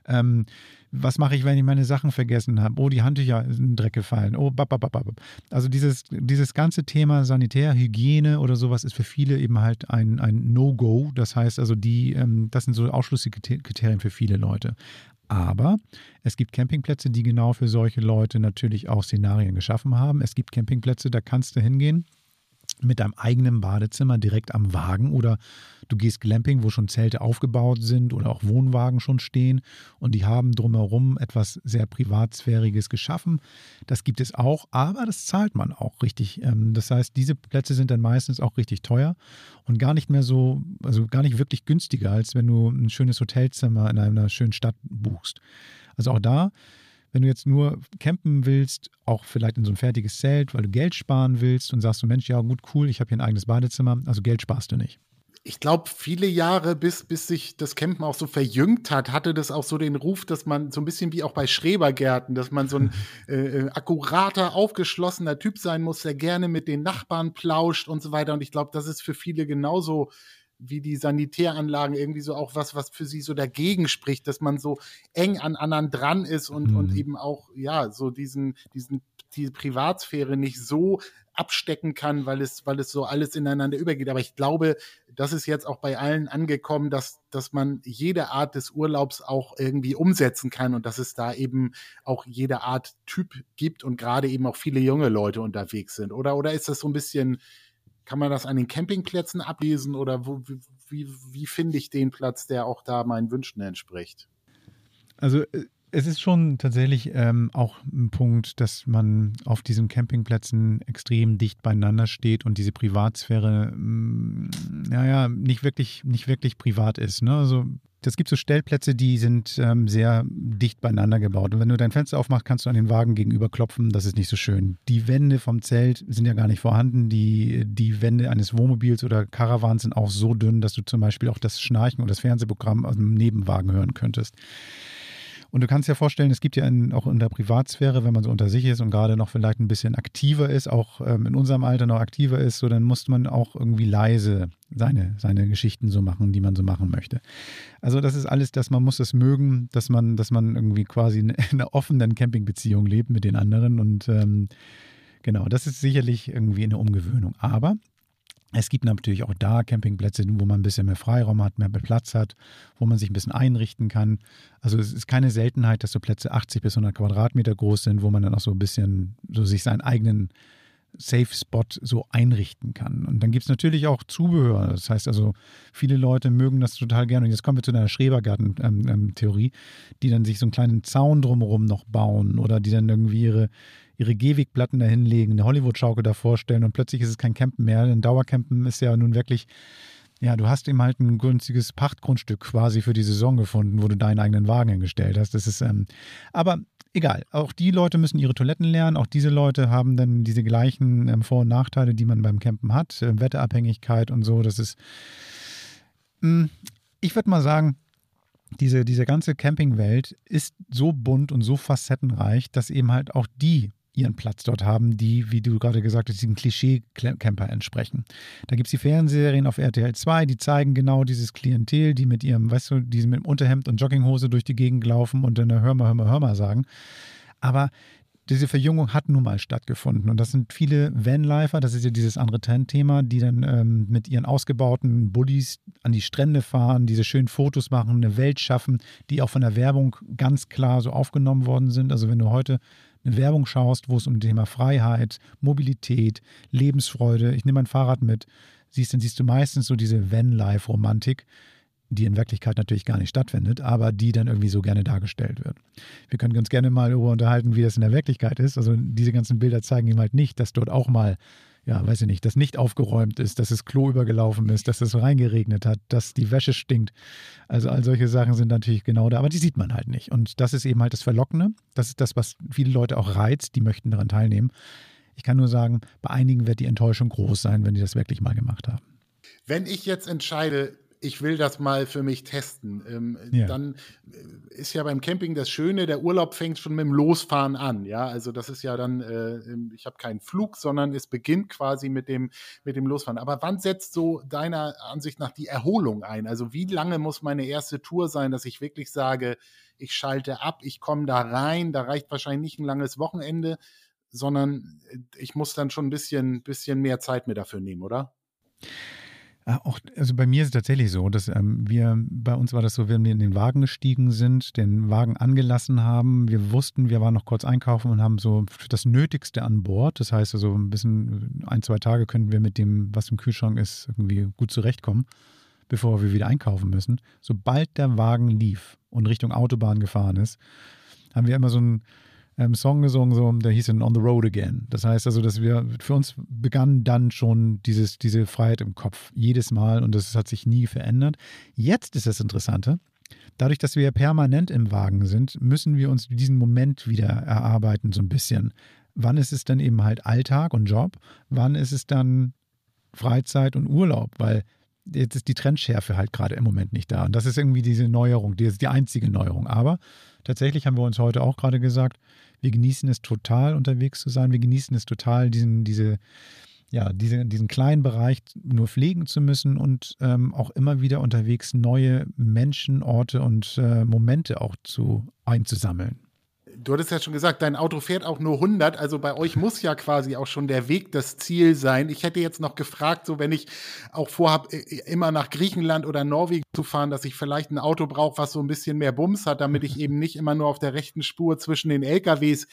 Ähm, was mache ich, wenn ich meine Sachen vergessen habe? Oh, die Handtücher sind in Dreck gefallen. Oh, babababab. Also dieses, dieses ganze Thema Sanitär, Hygiene oder sowas ist für viele eben halt ein, ein No-Go. Das heißt also, die, ähm, das sind so Ausschlusskriterien für viele Leute. Aber es gibt Campingplätze, die genau für solche Leute natürlich auch Szenarien geschaffen haben. Es gibt Campingplätze, da kannst du hingehen mit deinem eigenen Badezimmer direkt am Wagen oder du gehst Glamping, wo schon Zelte aufgebaut sind oder auch Wohnwagen schon stehen und die haben drumherum etwas sehr Privatsphäriges geschaffen. Das gibt es auch, aber das zahlt man auch richtig. Ähm, das heißt, diese Plätze sind dann meistens auch richtig teuer und gar nicht mehr so, also gar nicht wirklich günstiger, als wenn du ein schönes Hotelzimmer in einer schönen Stadt buchst. Also auch da wenn du jetzt nur campen willst, auch vielleicht in so ein fertiges Zelt, weil du Geld sparen willst und sagst du, Mensch, ja gut, cool, ich habe hier ein eigenes Badezimmer, also Geld sparst du nicht. ich glaube, viele Jahre, bis, bis sich das Campen auch so verjüngt hat, hatte das auch so den Ruf, dass man so ein bisschen wie auch bei Schrebergärten, dass man so ein äh, äh, akkurater, aufgeschlossener Typ sein muss, der gerne mit den Nachbarn plauscht und so weiter. Und ich glaube, das ist für viele genauso wie die Sanitäranlagen irgendwie so auch was, was für sie so dagegen spricht, dass man so eng an anderen dran ist und, mhm. und eben auch, ja, so diesen, diesen, die Privatsphäre nicht so abstecken kann, weil es, weil es so alles ineinander übergeht. Aber ich glaube, das ist jetzt auch bei allen angekommen, dass, dass man jede Art des Urlaubs auch irgendwie umsetzen kann und dass es da eben auch jede Art Typ gibt und gerade eben auch viele junge Leute unterwegs sind. Oder, oder ist das so ein bisschen, kann man das an den Campingplätzen ablesen oder wo, wie, wie, finde ich den Platz, der auch da meinen Wünschen entspricht? Also äh, es ist schon tatsächlich ähm, auch ein Punkt, dass man auf diesen Campingplätzen extrem dicht beieinander steht und diese Privatsphäre, naja, mm, nicht wirklich, nicht wirklich privat ist. Ne? Also es gibt so Stellplätze, die sind ähm, sehr dicht beieinander gebaut. Und wenn du dein Fenster aufmachst, kannst du an den Wagen gegenüber klopfen. Das ist nicht so schön. Die Wände vom Zelt sind ja gar nicht vorhanden. Die, die Wände eines Wohnmobils oder Caravans sind auch so dünn, dass du zum Beispiel auch das Schnarchen oder das Fernsehprogramm aus dem Nebenwagen hören könntest. Und du kannst dir vorstellen, es gibt ja in, auch in der Privatsphäre, wenn man so unter sich ist und gerade noch vielleicht ein bisschen aktiver ist, auch ähm, in unserem Alter noch aktiver ist, so dann muss man auch irgendwie leise seine, seine Geschichten so machen, die man so machen möchte. Also das ist alles, dass man muss es mögen, dass man, dass man irgendwie quasi in einer offenen Campingbeziehung lebt mit den anderen und ähm, genau, das ist sicherlich irgendwie eine Umgewöhnung. Aber es gibt natürlich auch da Campingplätze, wo man ein bisschen mehr Freiraum hat, mehr Platz hat, wo man sich ein bisschen einrichten kann. Also es ist keine Seltenheit, dass so Plätze 80 bis 100 Quadratmeter groß sind, wo man dann auch so ein bisschen so sich seinen eigenen Safe Spot so einrichten kann. Und dann gibt es natürlich auch Zubehör. Das heißt also, viele Leute mögen das total gerne. Und jetzt kommen wir zu einer Schrebergarten-Theorie, die dann sich so einen kleinen Zaun drumherum noch bauen oder die dann irgendwie ihre, ihre Gehwegplatten da hinlegen, eine Hollywood-Schaukel davor stellen und plötzlich ist es kein Campen mehr. Denn Dauercampen ist ja nun wirklich ja, du hast eben halt ein günstiges Pachtgrundstück quasi für die Saison gefunden, wo du deinen eigenen Wagen hingestellt hast. Das ist, ähm, aber egal. Auch die Leute müssen ihre Toiletten lernen. Auch diese Leute haben dann diese gleichen ähm, Vor- und Nachteile, die man beim Campen hat. Äh, Wetterabhängigkeit und so. Das ist, hm, ich würde mal sagen, diese, diese ganze Campingwelt ist so bunt und so facettenreich, dass eben halt auch die ihren Platz dort haben, die, wie du gerade gesagt hast, diesem Klischee-Camper entsprechen. Da gibt es die Fernsehserien auf RTL 2, die zeigen genau dieses Klientel, die mit ihrem, weißt du, die mit Unterhemd und Jogginghose durch die Gegend laufen und dann hör mal, hör mal, hör mal sagen. Aber diese Verjüngung hat nun mal stattgefunden. Und das sind viele Vanlifer, das ist ja dieses andere Trendthema, die dann ähm, mit ihren ausgebauten Bullies an die Strände fahren, diese schönen Fotos machen, eine Welt schaffen, die auch von der Werbung ganz klar so aufgenommen worden sind. Also wenn du heute eine Werbung schaust, wo es um das Thema Freiheit, Mobilität, Lebensfreude, ich nehme mein Fahrrad mit, siehst, dann siehst du meistens so diese Van-Life-Romantik, die in Wirklichkeit natürlich gar nicht stattfindet, aber die dann irgendwie so gerne dargestellt wird. Wir können uns gerne mal darüber unterhalten, wie das in der Wirklichkeit ist. Also diese ganzen Bilder zeigen ihm halt nicht, dass dort auch mal ja, weiß ich nicht, dass nicht aufgeräumt ist, dass das Klo übergelaufen ist, dass es reingeregnet hat, dass die Wäsche stinkt. Also all solche Sachen sind natürlich genau da, aber die sieht man halt nicht. Und das ist eben halt das Verlockende. Das ist das, was viele Leute auch reizt, die möchten daran teilnehmen. Ich kann nur sagen, bei einigen wird die Enttäuschung groß sein, wenn die das wirklich mal gemacht haben. Wenn ich jetzt entscheide, ich will das mal für mich testen. Ähm, ja. Dann äh, ist ja beim Camping das Schöne, der Urlaub fängt schon mit dem Losfahren an. Ja, also das ist ja dann, äh, ich habe keinen Flug, sondern es beginnt quasi mit dem, mit dem Losfahren. Aber wann setzt so deiner Ansicht nach die Erholung ein? Also wie lange muss meine erste Tour sein, dass ich wirklich sage, ich schalte ab, ich komme da rein, da reicht wahrscheinlich nicht ein langes Wochenende, sondern äh, ich muss dann schon ein bisschen, bisschen mehr Zeit mir dafür nehmen, oder? Ah, auch, also bei mir ist es tatsächlich so, dass ähm, wir, bei uns war das so, wenn wir in den Wagen gestiegen sind, den Wagen angelassen haben, wir wussten, wir waren noch kurz einkaufen und haben so das Nötigste an Bord. Das heißt also ein bisschen, ein, zwei Tage können wir mit dem, was im Kühlschrank ist, irgendwie gut zurechtkommen, bevor wir wieder einkaufen müssen. Sobald der Wagen lief und Richtung Autobahn gefahren ist, haben wir immer so ein ähm, Song gesungen, so, der hieß dann On the Road Again. Das heißt also, dass wir, für uns begann dann schon dieses, diese Freiheit im Kopf, jedes Mal und das hat sich nie verändert. Jetzt ist das Interessante, dadurch, dass wir permanent im Wagen sind, müssen wir uns diesen Moment wieder erarbeiten, so ein bisschen. Wann ist es dann eben halt Alltag und Job? Wann ist es dann Freizeit und Urlaub? Weil jetzt ist die Trendschärfe halt gerade im Moment nicht da. Und das ist irgendwie diese Neuerung, die ist die einzige Neuerung. Aber tatsächlich haben wir uns heute auch gerade gesagt, wir genießen es total, unterwegs zu sein. Wir genießen es total, diesen, diese, ja, diese, diesen kleinen Bereich nur pflegen zu müssen und ähm, auch immer wieder unterwegs neue Menschen, Orte und äh, Momente auch zu einzusammeln du hattest ja schon gesagt, dein Auto fährt auch nur 100, also bei euch muss ja quasi auch schon der Weg das Ziel sein. Ich hätte jetzt noch gefragt, so wenn ich auch vorhabe, immer nach Griechenland oder Norwegen zu fahren, dass ich vielleicht ein Auto brauche, was so ein bisschen mehr Bums hat, damit ich eben nicht immer nur auf der rechten Spur zwischen den LKWs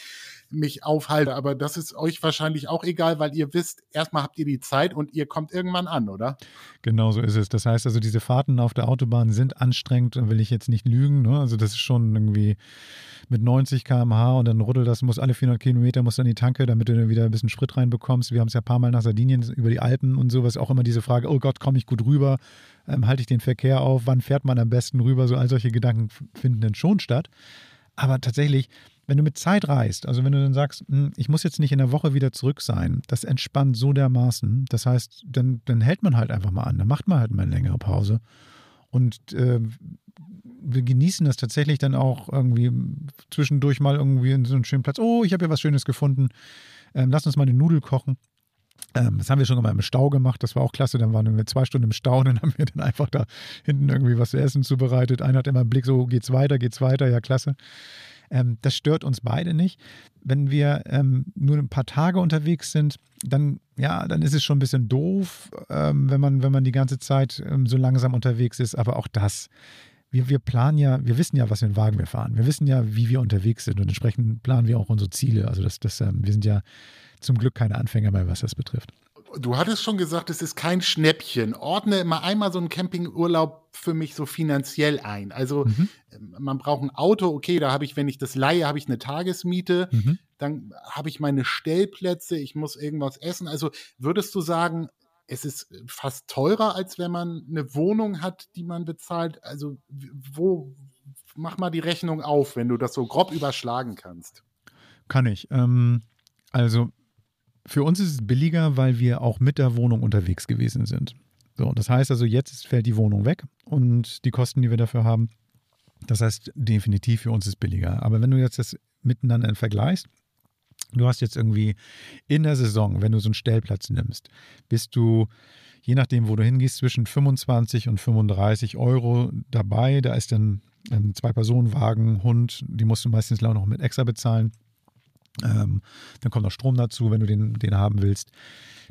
mich aufhalte. Aber das ist euch wahrscheinlich auch egal, weil ihr wisst, erstmal habt ihr die Zeit und ihr kommt irgendwann an, oder? Genau so ist es. Das heißt also, diese Fahrten auf der Autobahn sind anstrengend, will ich jetzt nicht lügen. Ne? Also das ist schon irgendwie mit 90 km/h und dann ruddelt das, muss alle 400 Kilometer, muss dann die Tanke, damit du wieder ein bisschen Sprit reinbekommst. Wir haben es ja ein paar Mal nach Sardinien über die Alpen und sowas, auch immer diese Frage, oh Gott, komme ich gut rüber? Ähm, halte ich den Verkehr auf? Wann fährt man am besten rüber? So all solche Gedanken finden dann schon statt. Aber tatsächlich, wenn du mit Zeit reist, also wenn du dann sagst, hm, ich muss jetzt nicht in der Woche wieder zurück sein, das entspannt so dermaßen. Das heißt, dann, dann hält man halt einfach mal an, dann macht man halt mal eine längere Pause. Und äh, wir genießen das tatsächlich dann auch irgendwie zwischendurch mal irgendwie in so einen schönen Platz. Oh, ich habe hier was Schönes gefunden. Ähm, lass uns mal eine Nudel kochen. Ähm, das haben wir schon mal im Stau gemacht, das war auch klasse. Dann waren wir zwei Stunden im Stau und dann haben wir dann einfach da hinten irgendwie was zu essen zubereitet. Einer hat immer einen Blick, so geht's weiter, geht's weiter, ja klasse. Ähm, das stört uns beide nicht. Wenn wir ähm, nur ein paar Tage unterwegs sind, dann, ja, dann ist es schon ein bisschen doof, ähm, wenn, man, wenn man die ganze Zeit ähm, so langsam unterwegs ist. Aber auch das wir, wir planen ja, wir wissen ja, was für einen Wagen wir fahren. Wir wissen ja, wie wir unterwegs sind und entsprechend planen wir auch unsere Ziele. Also das, das, ähm, wir sind ja zum Glück keine Anfänger mehr, was das betrifft. Du hattest schon gesagt, es ist kein Schnäppchen. Ordne mal einmal so einen Campingurlaub für mich so finanziell ein. Also mhm. Ähm, man braucht ein Auto, okay, da habe ich, wenn ich das leihe, habe ich eine Tagesmiete, mhm. dann habe ich meine Stellplätze, ich muss irgendwas essen. Also würdest du sagen, es ist fast teurer, als wenn man eine Wohnung hat, die man bezahlt. Also wo, mach mal die Rechnung auf, wenn du das so grob überschlagen kannst. Kann ich. Ähm, also für uns ist es billiger, weil wir auch mit der Wohnung unterwegs gewesen sind. So, das heißt also, jetzt fällt die Wohnung weg und die Kosten, die wir dafür haben, das heißt definitiv für uns ist billiger. Aber wenn du jetzt das miteinander vergleichst, Du hast jetzt irgendwie in der Saison, wenn du so einen Stellplatz nimmst, bist du, je nachdem, wo du hingehst, zwischen 25 und 35 Euro dabei. Da ist dann ein Zwei-Personen-Wagen, Hund, die musst du meistens auch noch mit extra bezahlen. Ähm, dann kommt noch Strom dazu, wenn du den, den haben willst.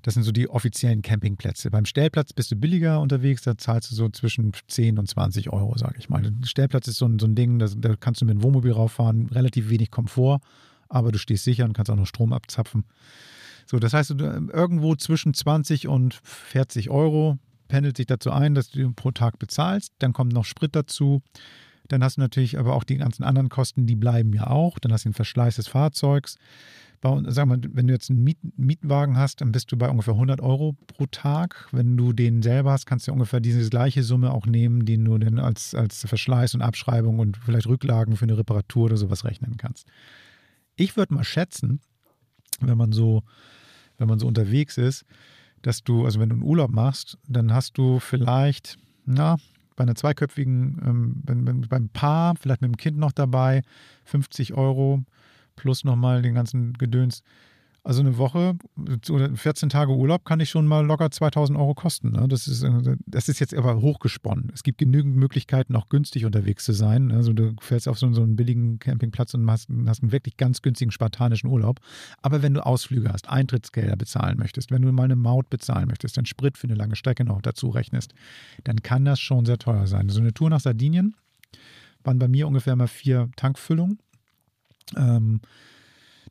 Das sind so die offiziellen Campingplätze. Beim Stellplatz bist du billiger unterwegs, da zahlst du so zwischen 10 und 20 Euro, sage ich mal. Der Stellplatz ist so ein, so ein Ding, da, da kannst du mit dem Wohnmobil rauffahren, relativ wenig Komfort aber du stehst sicher und kannst auch noch Strom abzapfen. So, das heißt, irgendwo zwischen 20 und 40 Euro pendelt sich dazu ein, dass du pro Tag bezahlst. Dann kommt noch Sprit dazu. Dann hast du natürlich aber auch die ganzen anderen Kosten, die bleiben ja auch. Dann hast du den Verschleiß des Fahrzeugs. Sag mal, wenn du jetzt einen Miet Mietwagen hast, dann bist du bei ungefähr 100 Euro pro Tag. Wenn du den selber hast, kannst du ungefähr diese gleiche Summe auch nehmen, die du dann als, als Verschleiß und Abschreibung und vielleicht Rücklagen für eine Reparatur oder sowas rechnen kannst. Ich würde mal schätzen, wenn man so, wenn man so unterwegs ist, dass du, also wenn du einen Urlaub machst, dann hast du vielleicht, na, bei einer zweiköpfigen, ähm, wenn, beim Paar, vielleicht mit dem Kind noch dabei, 50 Euro plus nochmal den ganzen Gedöns, also eine Woche oder 14 Tage Urlaub kann ich schon mal locker 2000 Euro kosten. Ne? Das, ist, äh, das ist jetzt aber hochgesponnen. Es gibt genügend Möglichkeiten, auch günstig unterwegs zu sein. Also du fährst auf so, so einen billigen Campingplatz und hast, hast, einen wirklich ganz günstigen spartanischen Urlaub. Aber wenn du Ausflüge hast, Eintrittsgelder bezahlen möchtest, wenn du mal eine Maut bezahlen möchtest, dann Sprit für eine lange Strecke noch dazu rechnest, dann kann das schon sehr teuer sein. So eine Tour nach Sardinien waren bei mir ungefähr mal vier Tankfüllungen. Ähm,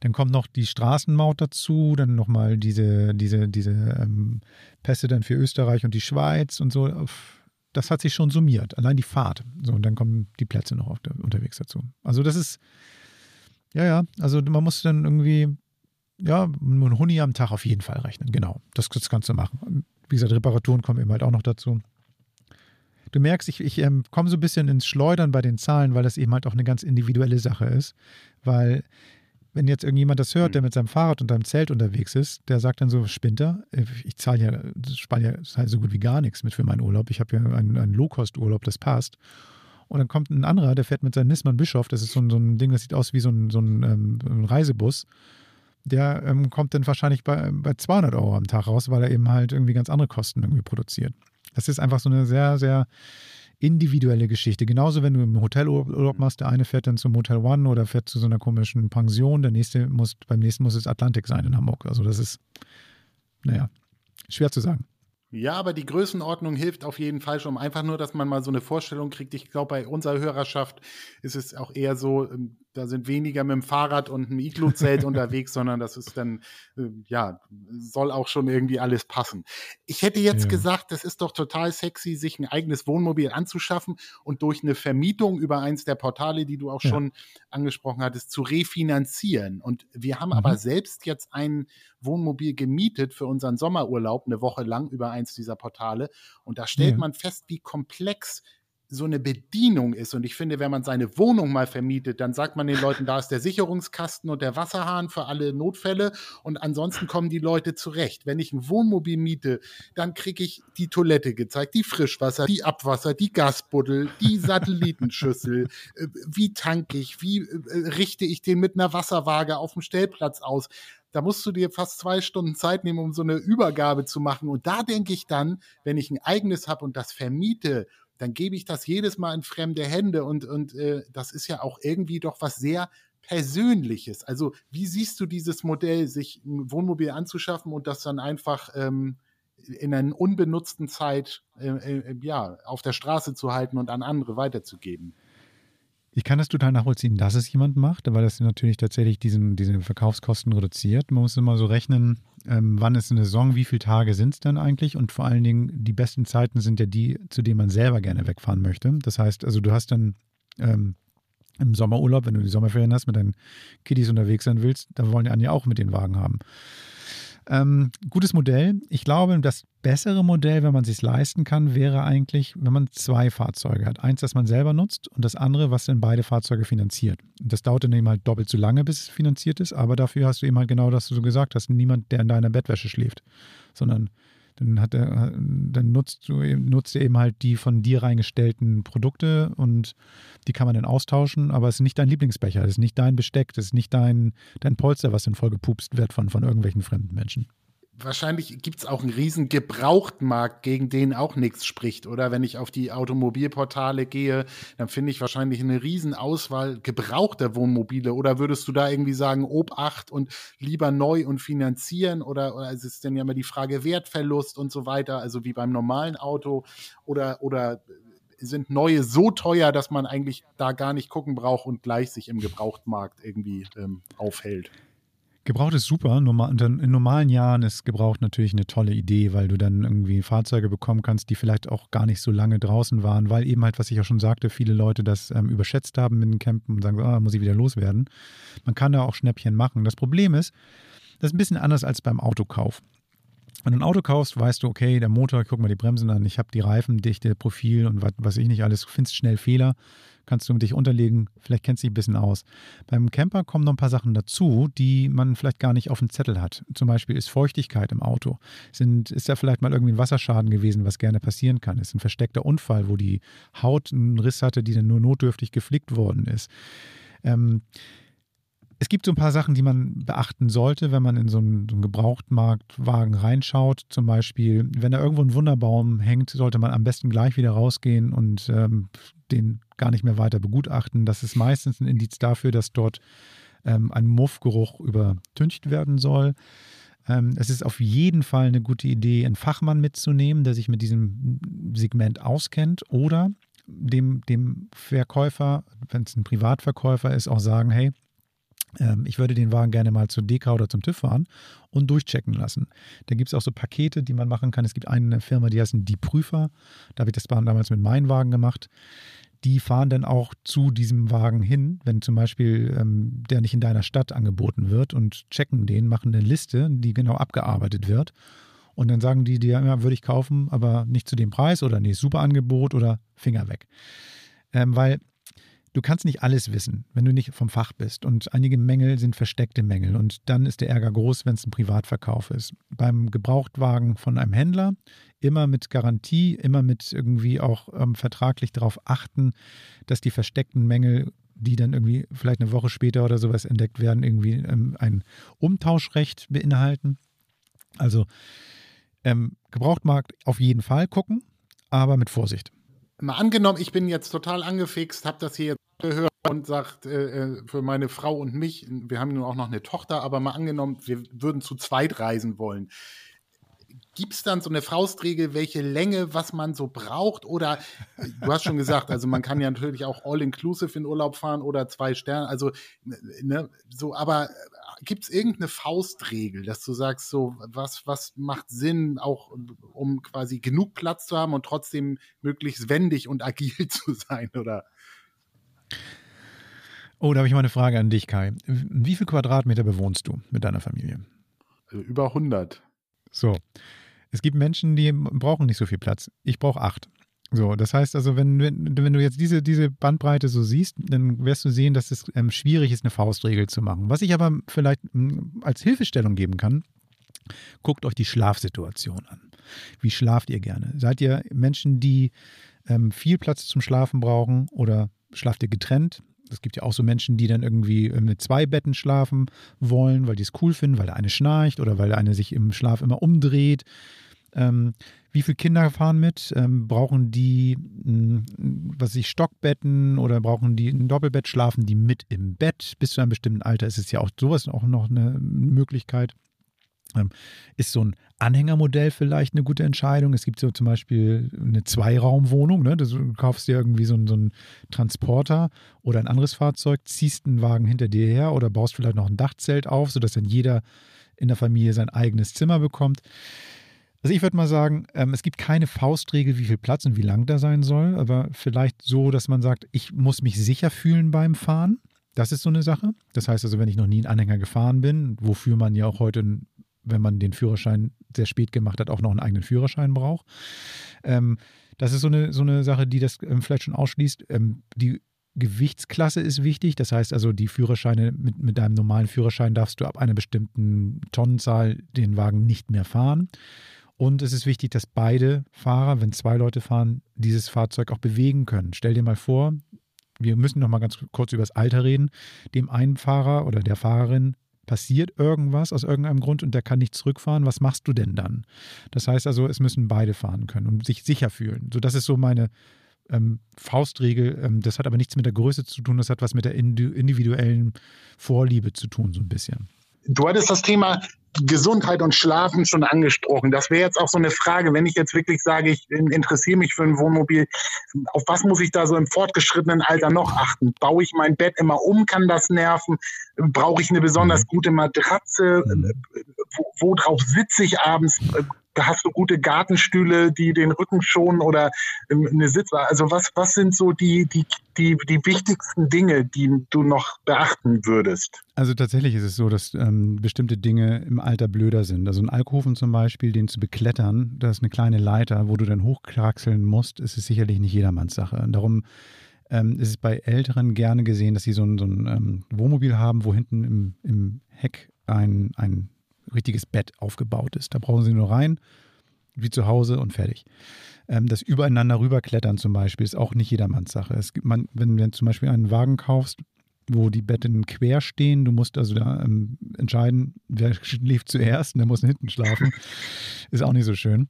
dann kommt noch die Straßenmaut dazu, dann nochmal diese, diese, diese ähm, Pässe dann für Österreich und die Schweiz und so. Das hat sich schon summiert, allein die Fahrt. So, und dann kommen die Plätze noch der, unterwegs dazu. Also das ist, ja, ja, also man muss dann irgendwie, ja, einen Huni am Tag auf jeden Fall rechnen. Genau, das, das kannst du machen. Wie gesagt, Reparaturen kommen eben halt auch noch dazu. Du merkst, ich, ich ähm, komme so ein bisschen ins Schleudern bei den Zahlen, weil das eben halt auch eine ganz individuelle Sache ist. Weil wenn jetzt irgendjemand das hört, der mhm. mit seinem Fahrrad und einem Zelt unterwegs ist, der sagt dann so, Spinter, ich zahle ja, spare ja zahl so gut wie gar nichts mit für meinen Urlaub. Ich habe ja einen, einen Low-Cost-Urlaub, das passt. Und dann kommt ein anderer, der fährt mit seinem Nisman Bischof, das ist so ein, so ein Ding, das sieht aus wie so ein, so ein, ähm, ein Reisebus. Der ähm, kommt dann wahrscheinlich bei, bei 200 Euro am Tag raus, weil er eben halt irgendwie ganz andere Kosten irgendwie produziert. Das ist einfach so eine sehr, sehr individuelle Geschichte. Genauso, wenn du im Hotelurlaub machst, der eine fährt dann zum Hotel One oder fährt zu so einer komischen Pension, der nächste muss, beim nächsten muss es Atlantik sein in Hamburg. Also das ist, naja, schwer zu sagen. Ja, aber die Größenordnung hilft auf jeden Fall schon. Einfach nur, dass man mal so eine Vorstellung kriegt. Ich glaube, bei unserer Hörerschaft ist es auch eher so, ähm, da sind weniger mit dem Fahrrad und einem Iglu-Zelt unterwegs, sondern das ist dann, äh, ja, soll auch schon irgendwie alles passen. Ich hätte jetzt ja. gesagt, das ist doch total sexy, sich ein eigenes Wohnmobil anzuschaffen und durch eine Vermietung über eins der Portale, die du auch ja. schon angesprochen hattest, zu refinanzieren. Und wir haben mhm. aber selbst jetzt ein Wohnmobil gemietet für unseren Sommerurlaub eine Woche lang über eins dieser Portale. Und da stellt ja. man fest, wie komplex so eine Bedienung ist. Und ich finde, wenn man seine Wohnung mal vermietet, dann sagt man den Leuten, da ist der Sicherungskasten und der Wasserhahn für alle Notfälle und ansonsten kommen die Leute zurecht. Wenn ich ein Wohnmobil miete, dann kriege ich die Toilette gezeigt, die Frischwasser, die Abwasser, die Gasbuddel, die Satellitenschüssel, äh, wie tanke ich, wie äh, richte ich den mit einer Wasserwaage auf dem Stellplatz aus da musst du dir fast zwei Stunden Zeit nehmen, um so eine Übergabe zu machen. Und da denke ich dann, wenn ich ein eigenes habe und das vermiete dann gebe ich das jedes Mal in fremde Hände und, und äh, das ist ja auch irgendwie doch was sehr Persönliches. Also wie siehst du dieses Modell, sich ein Wohnmobil anzuschaffen und das dann einfach ähm, in einer unbenutzten Zeit äh, äh, ja, auf der Straße zu halten und an andere weiterzugeben? Ich kann das total nachvollziehen, dass es jemand macht, weil das natürlich tatsächlich diesen, diese Verkaufskosten reduziert. Man muss immer so rechnen, ähm, wann ist eine Saison, wie viele Tage sind es dann eigentlich und vor allen Dingen die besten Zeiten sind ja die, zu denen man selber gerne wegfahren möchte. Das heißt, also du hast dann ähm, im Sommerurlaub, wenn du die Sommerferien hast, mit deinen Kiddies unterwegs sein willst, da wollen die ja auch mit den Wagen haben. Ähm, gutes Modell. Ich glaube, das bessere Modell, wenn man es sich leisten kann, wäre eigentlich, wenn man zwei Fahrzeuge hat. Eins, das man selber nutzt und das andere, was dann beide Fahrzeuge finanziert. Und das dauert dann eben halt doppelt so lange, bis es finanziert ist, aber dafür hast du eben halt genau das, was du gesagt hast. Niemand, der in deiner Bettwäsche schläft, sondern dann, hat er, dann nutzt, du, nutzt er eben halt die von dir reingestellten Produkte und die kann man dann austauschen, aber es ist nicht dein Lieblingsbecher, es ist nicht dein Besteck, es ist nicht dein, dein Polster, was dann voll gepupst wird von, von irgendwelchen fremden Menschen wahrscheinlich gibt es auch einen riesen Gebrauchtmarkt, gegen den auch nichts spricht. Oder wenn ich auf die Automobilportale gehe, dann finde ich wahrscheinlich eine riesen Auswahl gebrauchter Wohnmobile. Oder würdest du da irgendwie sagen, Obacht und lieber neu und finanzieren? Oder, oder ist es denn ja immer die Frage Wertverlust und so weiter, also wie beim normalen Auto? Oder, oder sind neue so teuer, dass man eigentlich da gar nicht gucken braucht und gleich sich im Gebrauchtmarkt irgendwie ähm, aufhält? Gebraucht ist super. In normalen Jahren ist gebraucht natürlich eine tolle Idee, weil du dann irgendwie Fahrzeuge bekommen kannst, die vielleicht auch gar nicht so lange draußen waren, weil eben halt, was ich auch schon sagte, viele Leute das ähm, überschätzt haben mit den Campen und sagen, so, ah, muss ich wieder loswerden. Man kann da auch Schnäppchen machen. Das Problem ist, das ist ein bisschen anders als beim Autokauf. Wenn du ein Auto kaufst, weißt du, okay, der Motor, guck mal die Bremsen an, ich habe die Reifendichte, Profil und was, was ich nicht alles, findest schnell Fehler kannst du dich unterlegen, vielleicht kennst du dich ein bisschen aus. Beim Camper kommen noch ein paar Sachen dazu, die man vielleicht gar nicht auf dem Zettel hat. Zum Beispiel ist Feuchtigkeit im Auto. Sind, ist da vielleicht mal irgendwie ein Wasserschaden gewesen, was gerne passieren kann? Ist ein versteckter Unfall, wo die Haut einen Riss hatte, die dann nur notdürftig geflickt worden ist. Ähm, es gibt so ein paar Sachen, die man beachten sollte, wenn man in so einen, so einen, Gebrauchtmarktwagen reinschaut. Zum Beispiel, wenn da irgendwo ein Wunderbaum hängt, sollte man am besten gleich wieder rausgehen und ähm, den gar nicht mehr weiter begutachten. Das ist meistens ein Indiz dafür, dass dort ähm, ein Muffgeruch übertüncht werden soll. Ähm, es ist auf jeden Fall eine gute Idee, einen Fachmann mitzunehmen, der sich mit diesem Segment auskennt oder dem, dem Verkäufer, wenn es ein Privatverkäufer ist, auch sagen, hey, ich würde den Wagen gerne mal zur DK oder zum TÜV fahren und durchchecken lassen. Da gibt es auch so Pakete, die man machen kann. Es gibt eine Firma, die heißt Die Prüfer. Da habe ich das damals mit meinem Wagen gemacht die fahren dann auch zu diesem Wagen hin, wenn zum Beispiel ähm, der nicht in deiner Stadt angeboten wird und checken den, machen eine Liste, die genau abgearbeitet wird. Und dann sagen die dir, ja, würde ich kaufen, aber nicht zu dem Preis oder nee, super Angebot oder Finger weg. Ähm, weil du kannst nicht alles wissen, wenn du nicht vom Fach bist. Und einige Mängel sind versteckte Mängel. Und dann ist der Ärger groß, wenn es ein Privatverkauf ist. Beim Gebrauchtwagen von einem Händler immer mit Garantie, immer mit irgendwie auch ähm, vertraglich darauf achten, dass die versteckten Mängel, die dann irgendwie vielleicht eine Woche später oder sowas entdeckt werden, irgendwie ähm, ein Umtauschrecht beinhalten. Also ähm, Gebrauchtmarkt auf jeden Fall gucken, aber mit Vorsicht mal angenommen, ich bin jetzt total angefixt, habe das hier jetzt gehört und sagt äh, äh, für meine Frau und mich, wir haben nun auch noch eine Tochter, aber mal angenommen, wir würden zu zweit reisen wollen. Gibt es dann so eine Faustregel, welche Länge, was man so braucht? Oder du hast schon gesagt, also man kann ja natürlich auch all-inclusive in Urlaub fahren oder zwei Sterne, also ne, so, aber gibt es irgendeine Faustregel, dass du sagst, so, was, was macht Sinn, auch um quasi genug Platz zu haben und trotzdem möglichst wendig und agil zu sein, oder? Oh, da habe ich mal eine Frage an dich, Kai. Wie viel Quadratmeter bewohnst du mit deiner Familie? Also über 100. So. Es gibt Menschen, die brauchen nicht so viel Platz. Ich brauche acht. So, das heißt also, wenn, wenn, wenn du jetzt diese, diese Bandbreite so siehst, dann wirst du sehen, dass es ähm, schwierig ist, eine Faustregel zu machen. Was ich aber vielleicht ähm, als Hilfestellung geben kann, guckt euch die Schlafsituation an. Wie schlaft ihr gerne? Seid ihr Menschen, die ähm, viel Platz zum Schlafen brauchen oder schlaft ihr getrennt? Es gibt ja auch so Menschen, die dann irgendwie ähm, mit zwei Betten schlafen wollen, weil die es cool finden, weil der eine schnarcht oder weil der eine sich im Schlaf immer umdreht. Ähm, wie viele Kinder fahren mit? Ähm, brauchen die, mh, hm, was ich, Stockbetten oder brauchen die ein Doppelbett? Schlafen die mit im Bett? Bis zu einem bestimmten Alter ist es ja auch sowas auch noch eine Möglichkeit. Ähm, ist so ein Anhängermodell vielleicht eine gute Entscheidung? Es gibt so zum Beispiel eine Zweiraumwohnung, ne? du kaufst dir irgendwie so einen, so einen Transporter oder ein anderes Fahrzeug, ziehst einen Wagen hinter dir her oder baust vielleicht noch ein Dachzelt auf, sodass dann jeder in der Familie sein eigenes Zimmer bekommt. Also ich würde mal sagen, ähm, es gibt keine Faustregel, wie viel Platz und wie lang da sein soll, aber vielleicht so, dass man sagt, ich muss mich sicher fühlen beim Fahren. Das ist so eine Sache. Das heißt also, wenn ich noch nie einen Anhänger gefahren bin, wofür man ja auch heute, wenn man den Führerschein sehr spät gemacht hat, auch noch einen eigenen Führerschein braucht. Ähm, das ist so eine, so eine Sache, die das ähm, vielleicht schon ausschließt. Ähm, die Gewichtsklasse ist wichtig. Das heißt also, die Führerscheine mit, mit deinem normalen Führerschein darfst du ab einer bestimmten Tonnenzahl den Wagen nicht mehr fahren. Und es ist wichtig, dass beide Fahrer, wenn zwei Leute fahren, dieses Fahrzeug auch bewegen können. Stell dir mal vor, wir müssen noch mal ganz kurz über das Alter reden. Dem einen Fahrer oder der Fahrerin passiert irgendwas aus irgendeinem Grund und der kann nicht zurückfahren. Was machst du denn dann? Das heißt also, es müssen beide fahren können und sich sicher fühlen. So, das ist so meine ähm, Faustregel. Ähm, das hat aber nichts mit der Größe zu tun. Das hat was mit der individuellen Vorliebe zu tun, so ein bisschen. Du hattest das Thema Gesundheit und Schlafen schon angesprochen. Das wäre jetzt auch so eine Frage, wenn ich jetzt wirklich sage, ich interessiere mich für ein Wohnmobil, auf was muss ich da so im fortgeschrittenen Alter noch achten? Baue ich mein Bett immer um, kann das nerven? Brauche ich eine besonders mhm. gute Matratze? Mhm. Wo, worauf sitze ich abends? Hast du gute Gartenstühle, die den Rücken schonen oder ähm, eine Sitz. Also was, was sind so die, die, die, die wichtigsten Dinge, die du noch beachten würdest? Also tatsächlich ist es so, dass ähm, bestimmte Dinge im Alter blöder sind. Also ein Alkoven zum Beispiel, den zu beklettern, da ist eine kleine Leiter, wo du dann hochkraxeln musst, ist es sicherlich nicht jedermanns Sache. Und darum ähm, ist es bei Älteren gerne gesehen, dass sie so ein, so ein ähm, Wohnmobil haben, wo hinten im, im Heck ein, ein richtiges Bett aufgebaut ist. Da brauchen Sie nur rein, wie zu Hause und fertig. Ähm, das Übereinander rüberklettern zum Beispiel ist auch nicht jedermanns Sache. Es gibt man, wenn du zum Beispiel einen Wagen kaufst, wo die Betten quer stehen, du musst also da ähm, entscheiden, wer schläft zuerst und der muss hinten schlafen, ist auch nicht so schön.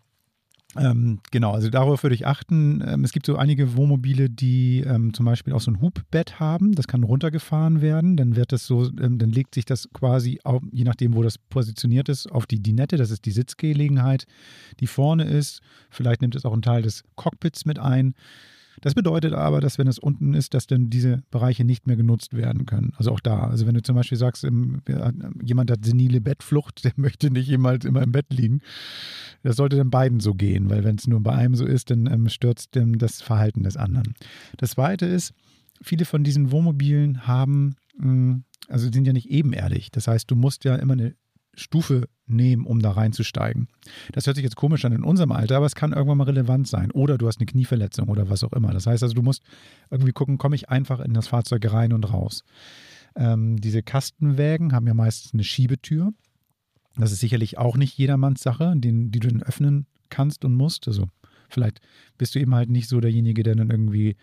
Ähm, genau, also darauf würde ich achten. Ähm, es gibt so einige Wohnmobile, die ähm, zum Beispiel auch so ein Hubbett haben. Das kann runtergefahren werden. Dann wird das so, ähm, dann legt sich das quasi, auf, je nachdem, wo das positioniert ist, auf die Dinette. Das ist die Sitzgelegenheit, die vorne ist. Vielleicht nimmt es auch einen Teil des Cockpits mit ein. Das bedeutet aber, dass wenn es unten ist, dass dann diese Bereiche nicht mehr genutzt werden können. Also auch da. Also wenn du zum Beispiel sagst, jemand hat senile Bettflucht, der möchte nicht jemals immer im Bett liegen. Das sollte dann beiden so gehen, weil wenn es nur bei einem so ist, dann ähm, stürzt das Verhalten des anderen. Das zweite ist, viele von diesen Wohnmobilen haben, also sind ja nicht ebenerdig. Das heißt, du musst ja immer eine Stufe nehmen, um da reinzusteigen. Das hört sich jetzt komisch an in unserem Alter, aber es kann irgendwann mal relevant sein. Oder du hast eine Knieverletzung oder was auch immer. Das heißt also, du musst irgendwie gucken, komme ich einfach in das Fahrzeug rein und raus. Ähm, diese Kastenwägen haben ja meistens eine Schiebetür. Das ist sicherlich auch nicht jedermanns Sache, den, die du dann öffnen kannst und musst. Also vielleicht bist du eben halt nicht so derjenige, der dann irgendwie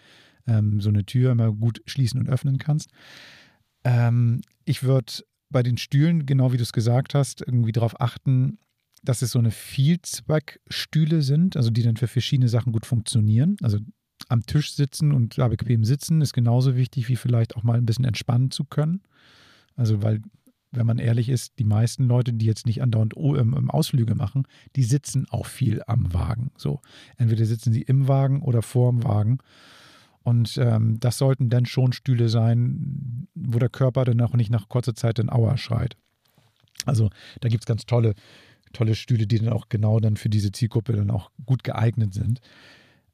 ähm, so eine Tür immer gut schließen und öffnen kannst. Ähm, ich würde bei den Stühlen, genau wie du es gesagt hast, irgendwie darauf achten, dass es so eine Vielzweckstühle sind, also die dann für verschiedene Sachen gut funktionieren. Also am Tisch sitzen und da bequem sitzen ist genauso wichtig, wie vielleicht auch mal ein bisschen entspannen zu können. Also, weil, wenn man ehrlich ist, die meisten Leute, die jetzt nicht andauernd ähm, Ausflüge machen, die sitzen auch viel am Wagen. So, entweder sitzen sie im Wagen oder vor dem Wagen. Und ähm, das sollten dann schon Stühle sein, wo der Körper dann auch nicht nach kurzer Zeit den Aua schreit. Also da gibt es ganz tolle, tolle Stühle, die dann auch genau dann für diese Zielgruppe dann auch gut geeignet sind.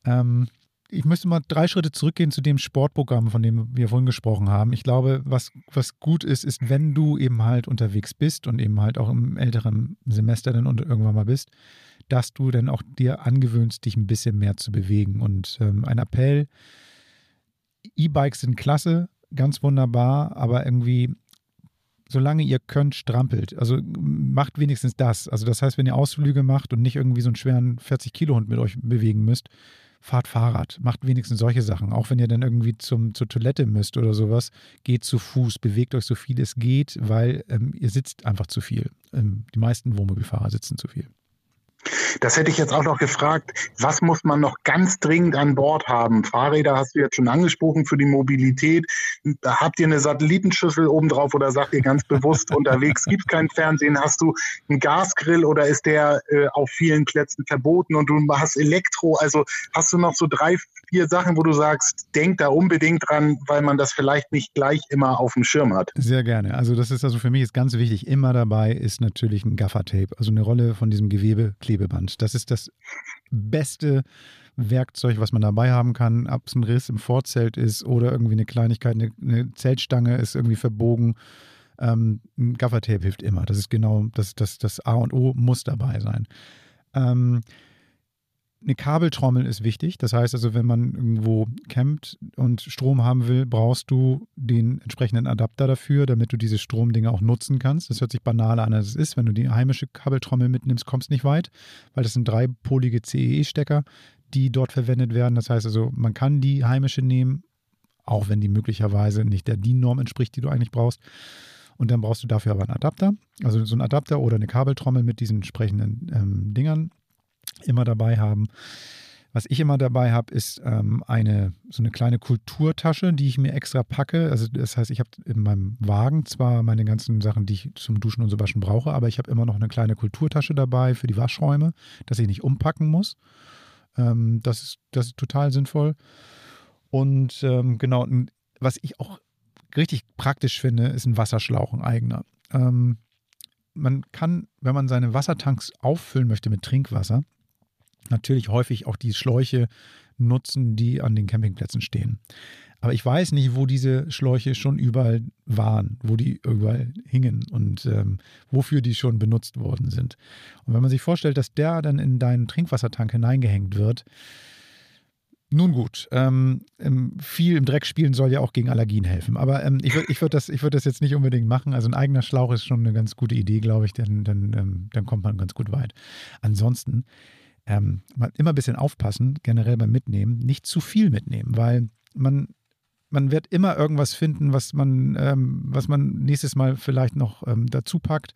Ähm, ich müsste mal drei Schritte zurückgehen zu dem Sportprogramm, von dem wir vorhin gesprochen haben. Ich glaube, was, was gut ist, ist, wenn du eben halt unterwegs bist und eben halt auch im älteren Semester dann irgendwann mal bist, dass du dann auch dir angewöhnst, dich ein bisschen mehr zu bewegen. Und ähm, ein Appell, E-Bikes sind klasse, ganz wunderbar, aber irgendwie, solange ihr könnt, strampelt. Also macht wenigstens das. Also das heißt, wenn ihr Ausflüge macht und nicht irgendwie so einen schweren 40-Kilo-Hund mit euch bewegen müsst, fahrt Fahrrad, macht wenigstens solche Sachen. Auch wenn ihr dann irgendwie zum, zur Toilette müsst oder sowas, geht zu Fuß, bewegt euch so viel es geht, weil ähm, ihr sitzt einfach zu viel. Ähm, die meisten Wohnmobilfahrer sitzen zu viel. Das hätte ich jetzt auch noch gefragt. Was muss man noch ganz dringend an Bord haben? Fahrräder hast du jetzt schon angesprochen für die Mobilität. Habt ihr eine Satellitenschüssel obendrauf oder sagt ihr ganz bewusst, unterwegs gibt kein Fernsehen? Hast du einen Gasgrill oder ist der äh, auf vielen Plätzen verboten und du hast Elektro? Also hast du noch so drei, vier Sachen, wo du sagst, denk da unbedingt dran, weil man das vielleicht nicht gleich immer auf dem Schirm hat? Sehr gerne. Also das ist also für mich ist ganz wichtig. Immer dabei ist natürlich ein Gaffertape, also eine Rolle von diesem Gewebeklebeband. Das ist das beste Werkzeug, was man dabei haben kann. Ob es ein Riss im Vorzelt ist oder irgendwie eine Kleinigkeit, eine, eine Zeltstange ist irgendwie verbogen. Ähm, ein Gaffertape hilft immer. Das ist genau das, das, das A und O muss dabei sein. Ähm, eine Kabeltrommel ist wichtig. Das heißt also, wenn man irgendwo campt und Strom haben will, brauchst du den entsprechenden Adapter dafür, damit du diese Stromdinge auch nutzen kannst. Das hört sich banal an, als es ist. Wenn du die heimische Kabeltrommel mitnimmst, kommst nicht weit, weil das sind dreipolige CEE-Stecker, die dort verwendet werden. Das heißt also, man kann die heimische nehmen, auch wenn die möglicherweise nicht der DIN-Norm entspricht, die du eigentlich brauchst. Und dann brauchst du dafür aber einen Adapter, also so einen Adapter oder eine Kabeltrommel mit diesen entsprechenden ähm, Dingern immer dabei haben. Was ich immer dabei habe, ist ähm, eine so eine kleine Kulturtasche, die ich mir extra packe. Also das heißt, ich habe in meinem Wagen zwar meine ganzen Sachen, die ich zum Duschen und so waschen brauche, aber ich habe immer noch eine kleine Kulturtasche dabei für die Waschräume, dass ich nicht umpacken muss. Ähm, das, ist, das ist total sinnvoll. Und ähm, genau, was ich auch richtig praktisch finde, ist ein Wasserschlauch, ein eigener. Ähm, man kann, wenn man seine Wassertanks auffüllen möchte mit Trinkwasser, natürlich häufig auch die Schläuche nutzen, die an den Campingplätzen stehen. Aber ich weiß nicht, wo diese Schläuche schon überall waren, wo die überall hingen und ähm, wofür die schon benutzt worden sind. Und wenn man sich vorstellt, dass der dann in deinen Trinkwassertank hineingehängt wird, nun gut, ähm, viel im Dreck spielen soll ja auch gegen Allergien helfen. Aber ähm, ich würde ich würd das, würd das jetzt nicht unbedingt machen. Also ein eigener Schlauch ist schon eine ganz gute Idee, glaube ich, denn dann, ähm, dann kommt man ganz gut weit. Ansonsten ähm, immer ein bisschen aufpassen, generell beim Mitnehmen, nicht zu viel mitnehmen, weil man, man wird immer irgendwas finden, was man, ähm, was man nächstes Mal vielleicht noch ähm, dazu packt.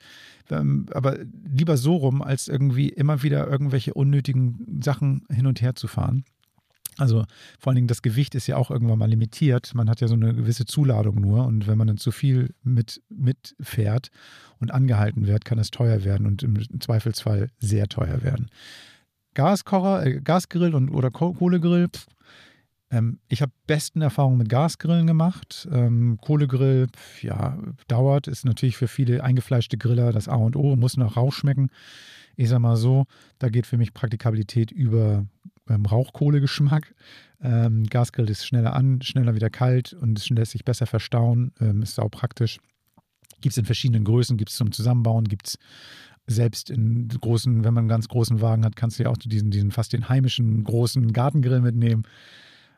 Aber lieber so rum, als irgendwie immer wieder irgendwelche unnötigen Sachen hin und her zu fahren. Also vor allen Dingen das Gewicht ist ja auch irgendwann mal limitiert. Man hat ja so eine gewisse Zuladung nur und wenn man dann zu viel mit, mitfährt und angehalten wird, kann es teuer werden und im Zweifelsfall sehr teuer werden. Gaskocher, äh, Gasgrill und, oder Kohlegrill. Ähm, ich habe besten Erfahrungen mit Gasgrillen gemacht. Ähm, Kohlegrill, ja, dauert, ist natürlich für viele eingefleischte Griller das A und O, muss nach Rauch schmecken. Ich sag mal so, da geht für mich Praktikabilität über ähm, Rauchkohlegeschmack. Ähm, Gasgrill ist schneller an, schneller wieder kalt und es lässt sich besser verstauen, ähm, ist auch praktisch. Gibt es in verschiedenen Größen, gibt es zum Zusammenbauen, gibt es selbst in großen, wenn man einen ganz großen Wagen hat, kannst du ja auch diesen, diesen fast den heimischen großen Gartengrill mitnehmen.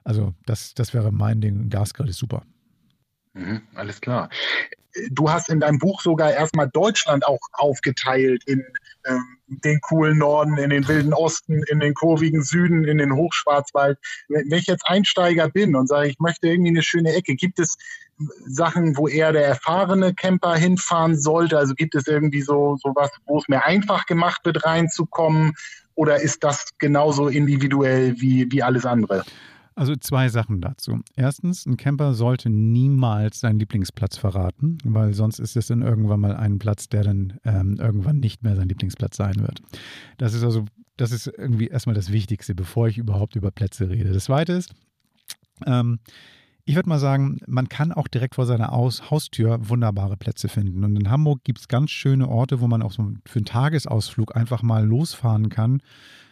Also das, das wäre mein Ding. Gasgrill ist super. Mhm, alles klar. Du hast in deinem Buch sogar erstmal Deutschland auch aufgeteilt in den coolen Norden, in den wilden Osten, in den kurvigen Süden, in den Hochschwarzwald. Wenn ich jetzt Einsteiger bin und sage, ich möchte irgendwie eine schöne Ecke, gibt es Sachen, wo eher der erfahrene Camper hinfahren sollte? Also gibt es irgendwie so, so was, wo es mir einfach gemacht wird, reinzukommen? Oder ist das genauso individuell wie, wie alles andere? Also zwei Sachen dazu. Erstens, ein Camper sollte niemals seinen Lieblingsplatz verraten, weil sonst ist es dann irgendwann mal ein Platz, der dann ähm, irgendwann nicht mehr sein Lieblingsplatz sein wird. Das ist also, das ist irgendwie erstmal das Wichtigste, bevor ich überhaupt über Plätze rede. Das zweite ist, ähm, ich würde mal sagen, man kann auch direkt vor seiner Aus Haustür wunderbare Plätze finden. Und in Hamburg gibt es ganz schöne Orte, wo man auch so für einen Tagesausflug einfach mal losfahren kann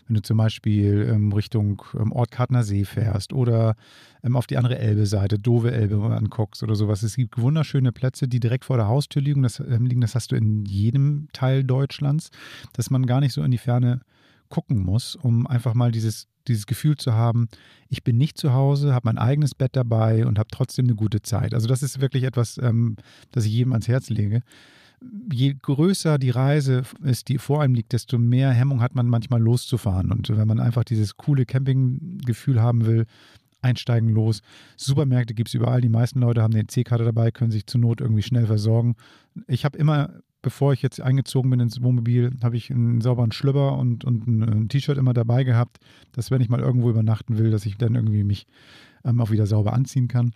wenn du zum Beispiel ähm, Richtung ähm, Ort Kartner See fährst oder ähm, auf die andere Elbe-Seite, Dove Elbe anguckst oder sowas. Es gibt wunderschöne Plätze, die direkt vor der Haustür liegen. Das, ähm, liegen. das hast du in jedem Teil Deutschlands, dass man gar nicht so in die Ferne gucken muss, um einfach mal dieses, dieses Gefühl zu haben, ich bin nicht zu Hause, habe mein eigenes Bett dabei und habe trotzdem eine gute Zeit. Also das ist wirklich etwas, ähm, das ich jedem ans Herz lege je größer die Reise ist, die vor einem liegt, desto mehr Hemmung hat man manchmal loszufahren. Und wenn man einfach dieses coole Campinggefühl haben will, einsteigen los. Supermärkte gibt es überall. Die meisten Leute haben eine C-Karte dabei, können sich zur Not irgendwie schnell versorgen. Ich habe immer, bevor ich jetzt eingezogen bin ins Wohnmobil, habe ich einen sauberen Schlüpper und, und ein, ein T-Shirt immer dabei gehabt, dass wenn ich mal irgendwo übernachten will, dass ich dann irgendwie mich ähm, auch wieder sauber anziehen kann.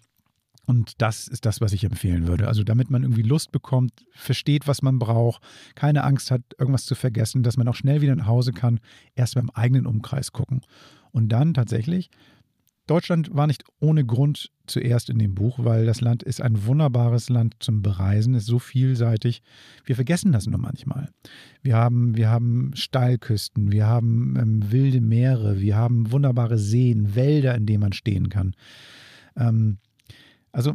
Und das ist das, was ich empfehlen würde. Also damit man irgendwie Lust bekommt, versteht, was man braucht, keine Angst hat, irgendwas zu vergessen, dass man auch schnell wieder nach Hause kann, erst beim eigenen Umkreis gucken. Und dann tatsächlich, Deutschland war nicht ohne Grund zuerst in dem Buch, weil das Land ist ein wunderbares Land zum Bereisen, ist so vielseitig. Wir vergessen das nur manchmal. Wir haben, wir haben Steilküsten, wir haben ähm, wilde Meere, wir haben wunderbare Seen, Wälder, in denen man stehen kann. Ähm, also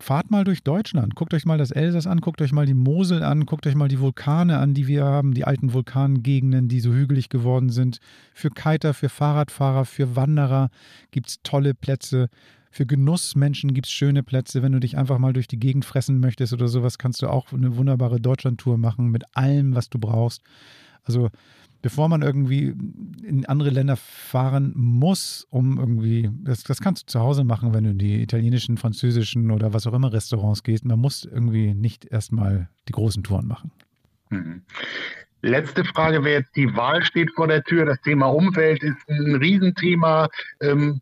fahrt mal durch Deutschland, guckt euch mal das Elsass an, guckt euch mal die Mosel an, guckt euch mal die Vulkane an, die wir haben, die alten Vulkangegenden, die so hügelig geworden sind. Für Kiter, für Fahrradfahrer, für Wanderer gibt es tolle Plätze. Für Genussmenschen gibt es schöne Plätze. Wenn du dich einfach mal durch die Gegend fressen möchtest oder sowas, kannst du auch eine wunderbare Deutschlandtour machen mit allem, was du brauchst. Also bevor man irgendwie in andere Länder fahren muss, um irgendwie, das, das kannst du zu Hause machen, wenn du in die italienischen, französischen oder was auch immer Restaurants gehst. Man muss irgendwie nicht erstmal die großen Touren machen. Mhm. Letzte Frage wäre jetzt, die Wahl steht vor der Tür. Das Thema Umwelt ist ein Riesenthema. Ähm,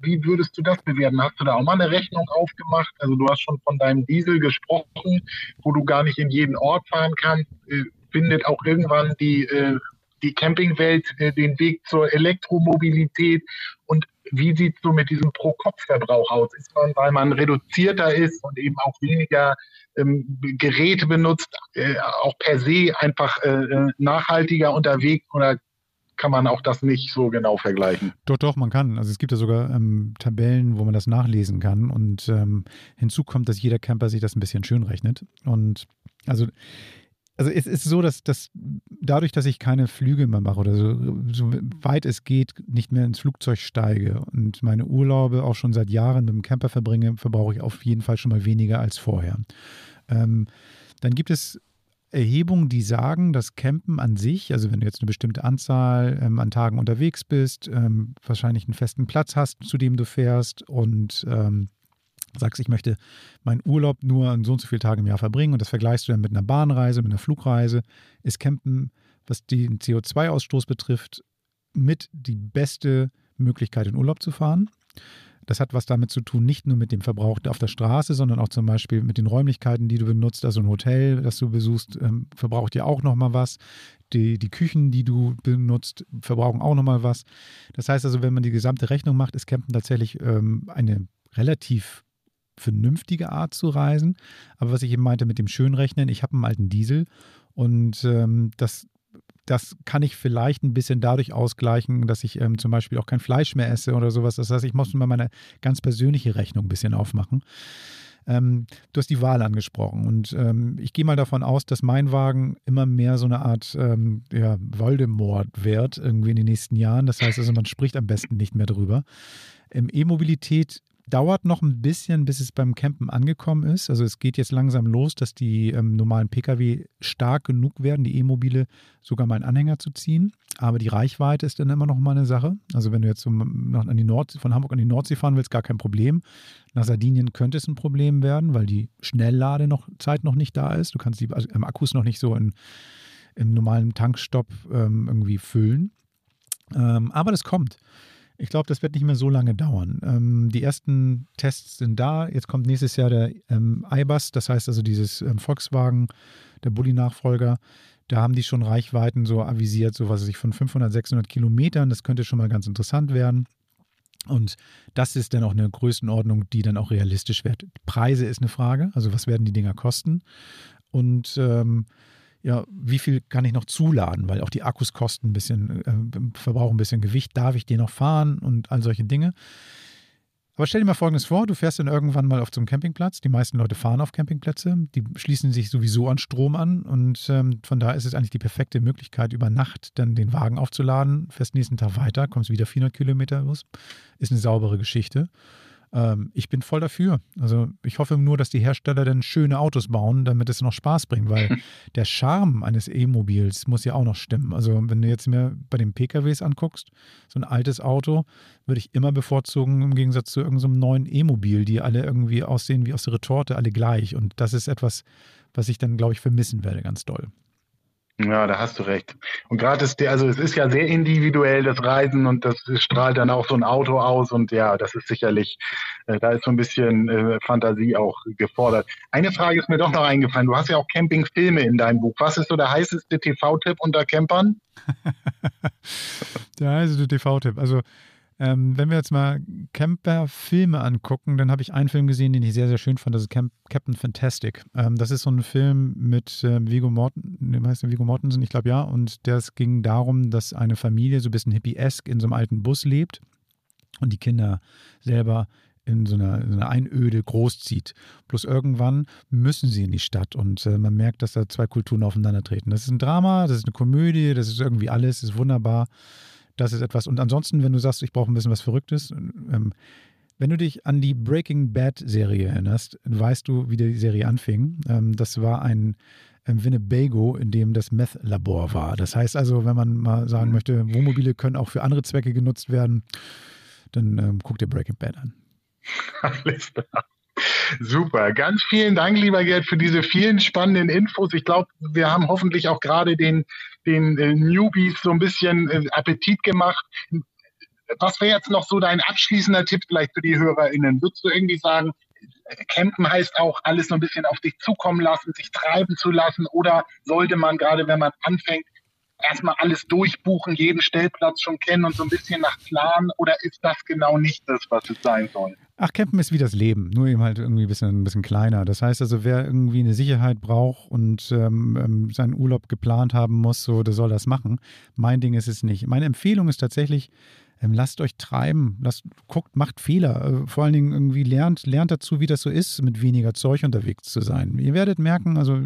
wie würdest du das bewerten? Hast du da auch mal eine Rechnung aufgemacht? Also du hast schon von deinem Diesel gesprochen, wo du gar nicht in jeden Ort fahren kannst. Äh, findet auch irgendwann die äh, die Campingwelt äh, den Weg zur Elektromobilität und wie sieht es so mit diesem Pro-Kopf-Verbrauch aus? Ist man, weil man reduzierter ist und eben auch weniger ähm, Geräte benutzt, äh, auch per se einfach äh, äh, nachhaltiger unterwegs oder kann man auch das nicht so genau vergleichen? Doch, doch, man kann. Also es gibt ja sogar ähm, Tabellen, wo man das nachlesen kann. Und ähm, hinzu kommt, dass jeder Camper sich das ein bisschen schön rechnet. Und also also es ist so, dass, dass dadurch, dass ich keine Flüge mehr mache oder so, so weit es geht, nicht mehr ins Flugzeug steige und meine Urlaube auch schon seit Jahren mit dem Camper verbringe, verbrauche ich auf jeden Fall schon mal weniger als vorher. Ähm, dann gibt es Erhebungen, die sagen, dass Campen an sich, also wenn du jetzt eine bestimmte Anzahl ähm, an Tagen unterwegs bist, ähm, wahrscheinlich einen festen Platz hast, zu dem du fährst und ähm, sagst, ich möchte meinen Urlaub nur an so und so viele Tage im Jahr verbringen und das vergleichst du dann mit einer Bahnreise, mit einer Flugreise, ist Campen, was den CO2-Ausstoß betrifft, mit die beste Möglichkeit in Urlaub zu fahren. Das hat was damit zu tun, nicht nur mit dem Verbrauch auf der Straße, sondern auch zum Beispiel mit den Räumlichkeiten, die du benutzt. Also ein Hotel, das du besuchst, ähm, verbraucht ja auch nochmal was. Die, die Küchen, die du benutzt, verbrauchen auch nochmal was. Das heißt also, wenn man die gesamte Rechnung macht, ist Campen tatsächlich ähm, eine relativ vernünftige Art zu reisen. Aber was ich eben meinte mit dem Schönrechnen, ich habe einen alten Diesel und ähm, das, das kann ich vielleicht ein bisschen dadurch ausgleichen, dass ich ähm, zum Beispiel auch kein Fleisch mehr esse oder sowas. Das heißt, ich muss mal meine ganz persönliche Rechnung ein bisschen aufmachen. Ähm, du hast die Wahl angesprochen und ähm, ich gehe mal davon aus, dass mein Wagen immer mehr so eine Art ähm, ja, Voldemort wird irgendwie in den nächsten Jahren. Das heißt also, man spricht am besten nicht mehr drüber. E-Mobilität Dauert noch ein bisschen, bis es beim Campen angekommen ist. Also es geht jetzt langsam los, dass die ähm, normalen Pkw stark genug werden, die E-Mobile sogar mal einen Anhänger zu ziehen. Aber die Reichweite ist dann immer noch mal eine Sache. Also wenn du jetzt noch an die Nordsee, von Hamburg an die Nordsee fahren willst, gar kein Problem. Nach Sardinien könnte es ein Problem werden, weil die Schnelllade noch Zeit noch nicht da ist. Du kannst die also, Akkus noch nicht so in, im normalen Tankstopp ähm, irgendwie füllen. Ähm, aber das kommt. Ich glaube, das wird nicht mehr so lange dauern. Ähm, die ersten Tests sind da. Jetzt kommt nächstes Jahr der ähm, iBus, das heißt also dieses ähm, Volkswagen, der Bulli-Nachfolger. Da haben die schon Reichweiten so avisiert, so was weiß ich, von 500, 600 Kilometern. Das könnte schon mal ganz interessant werden. Und das ist dann auch eine Größenordnung, die dann auch realistisch wird. Preise ist eine Frage, also was werden die Dinger kosten? Und ähm, ja, wie viel kann ich noch zuladen, weil auch die Akkus kosten ein bisschen, äh, verbrauchen ein bisschen Gewicht, darf ich den noch fahren und all solche Dinge. Aber stell dir mal Folgendes vor, du fährst dann irgendwann mal auf zum Campingplatz. Die meisten Leute fahren auf Campingplätze, die schließen sich sowieso an Strom an und ähm, von daher ist es eigentlich die perfekte Möglichkeit, über Nacht dann den Wagen aufzuladen, fährst nächsten Tag weiter, kommst wieder 400 Kilometer los. Ist eine saubere Geschichte. Ähm, ich bin voll dafür. Also ich hoffe nur, dass die Hersteller dann schöne Autos bauen, damit es noch Spaß bringt, weil der Charme eines E-Mobils muss ja auch noch stimmen. Also wenn du jetzt mir bei den PKWs anguckst, so ein altes Auto würde ich immer bevorzugen im Gegensatz zu irgendeinem so neuen E-Mobil, die alle irgendwie aussehen wie aus der Retorte, alle gleich. Und das ist etwas, was ich dann, glaube ich, vermissen werde, ganz doll. Ja, da hast du recht. Und gerade ist also es ist ja sehr individuell, das Reisen und das strahlt dann auch so ein Auto aus und ja, das ist sicherlich, äh, da ist so ein bisschen äh, Fantasie auch gefordert. Eine Frage ist mir doch noch eingefallen. Du hast ja auch Campingfilme in deinem Buch. Was ist so der heißeste TV-Tipp unter Campern? der heißeste TV-Tipp. Also ähm, wenn wir jetzt mal Camper-Filme angucken, dann habe ich einen Film gesehen, den ich sehr, sehr schön fand. Das ist Camp Captain Fantastic. Ähm, das ist so ein Film mit äh, Vigo Morten, heißt der Vigo Mortensen? Ich glaube ja. Und das ging darum, dass eine Familie so ein bisschen hippie-esk in so einem alten Bus lebt und die Kinder selber in so einer, in einer, Einöde großzieht. Bloß irgendwann müssen sie in die Stadt und äh, man merkt, dass da zwei Kulturen aufeinandertreten. Das ist ein Drama, das ist eine Komödie, das ist irgendwie alles, ist wunderbar. Das ist etwas. Und ansonsten, wenn du sagst, ich brauche ein bisschen was Verrücktes, ähm, wenn du dich an die Breaking Bad Serie erinnerst, weißt du, wie die Serie anfing. Ähm, das war ein ähm, Winnebago, in dem das Meth-Labor war. Das heißt also, wenn man mal sagen möchte, Wohnmobile können auch für andere Zwecke genutzt werden, dann ähm, guck dir Breaking Bad an. Alles klar. Super. Ganz vielen Dank, lieber Gerd, für diese vielen spannenden Infos. Ich glaube, wir haben hoffentlich auch gerade den, den äh, Newbies so ein bisschen äh, Appetit gemacht. Was wäre jetzt noch so dein abschließender Tipp vielleicht für die HörerInnen? Würdest du irgendwie sagen, Campen heißt auch, alles so ein bisschen auf dich zukommen lassen, sich treiben zu lassen? Oder sollte man gerade, wenn man anfängt, erstmal alles durchbuchen, jeden Stellplatz schon kennen und so ein bisschen nach Plan? Oder ist das genau nicht das, was es sein soll? Ach, Campen ist wie das Leben, nur eben halt irgendwie ein bisschen, ein bisschen kleiner. Das heißt also, wer irgendwie eine Sicherheit braucht und ähm, ähm, seinen Urlaub geplant haben muss, so, der soll das machen. Mein Ding ist es nicht. Meine Empfehlung ist tatsächlich, ähm, lasst euch treiben, lasst, guckt, macht Fehler. Äh, vor allen Dingen irgendwie lernt, lernt dazu, wie das so ist, mit weniger Zeug unterwegs zu sein. Ihr werdet merken, also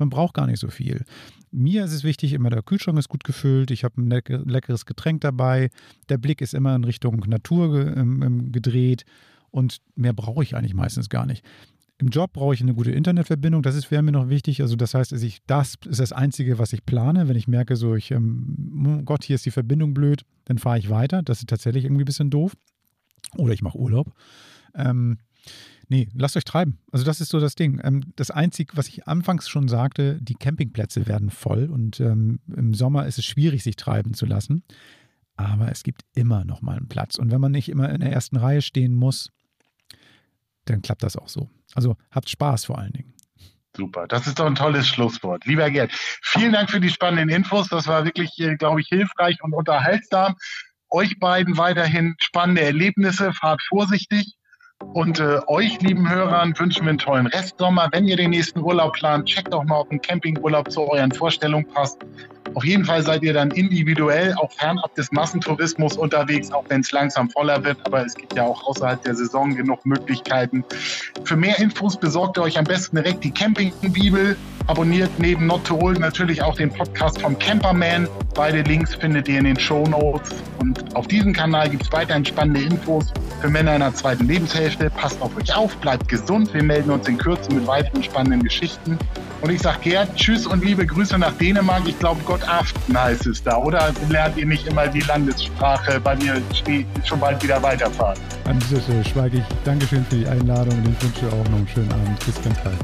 man braucht gar nicht so viel. Mir ist es wichtig, immer der Kühlschrank ist gut gefüllt, ich habe ein leckeres Getränk dabei, der Blick ist immer in Richtung Natur ge ähm, gedreht und mehr brauche ich eigentlich meistens gar nicht. Im Job brauche ich eine gute Internetverbindung, das wäre mir noch wichtig. Also das heißt, ich, das ist das Einzige, was ich plane. Wenn ich merke, so ich, ähm, oh Gott, hier ist die Verbindung blöd, dann fahre ich weiter. Das ist tatsächlich irgendwie ein bisschen doof. Oder ich mache Urlaub. Ähm, Nee, lasst euch treiben. Also das ist so das Ding. Ähm, das Einzige, was ich anfangs schon sagte, die Campingplätze werden voll und ähm, im Sommer ist es schwierig, sich treiben zu lassen. Aber es gibt immer noch mal einen Platz. Und wenn man nicht immer in der ersten Reihe stehen muss, dann klappt das auch so. Also habt Spaß vor allen Dingen. Super, das ist doch ein tolles Schlusswort. Lieber Gerd, vielen Dank für die spannenden Infos. Das war wirklich, äh, glaube ich, hilfreich und unterhaltsam. Euch beiden weiterhin spannende Erlebnisse. Fahrt vorsichtig und äh, euch, lieben Hörern, wünschen wir einen tollen Restsommer. Wenn ihr den nächsten Urlaub plant, checkt doch mal, ob ein Campingurlaub zu euren Vorstellungen passt. Auf jeden Fall seid ihr dann individuell auch fernab des Massentourismus unterwegs, auch wenn es langsam voller wird. Aber es gibt ja auch außerhalb der Saison genug Möglichkeiten. Für mehr Infos besorgt ihr euch am besten direkt die Campingbibel. Abonniert neben Not to Old natürlich auch den Podcast vom Camperman. Beide Links findet ihr in den Show Notes. Und auf diesem Kanal gibt es weiterhin spannende Infos für Männer in der zweiten Lebenshälfte. Passt auf euch auf, bleibt gesund. Wir melden uns in Kürze mit weiteren spannenden Geschichten. Und ich sage Gerd, tschüss und liebe Grüße nach Dänemark. Ich glaube, Gott Aften heißt es da. Oder lernt ihr nicht immer die Landessprache, weil wir schon bald wieder weiterfahren? An dieser Stelle schweige ich. Dankeschön für die Einladung und ich wünsche auch noch einen schönen Abend. Bis ganz bald.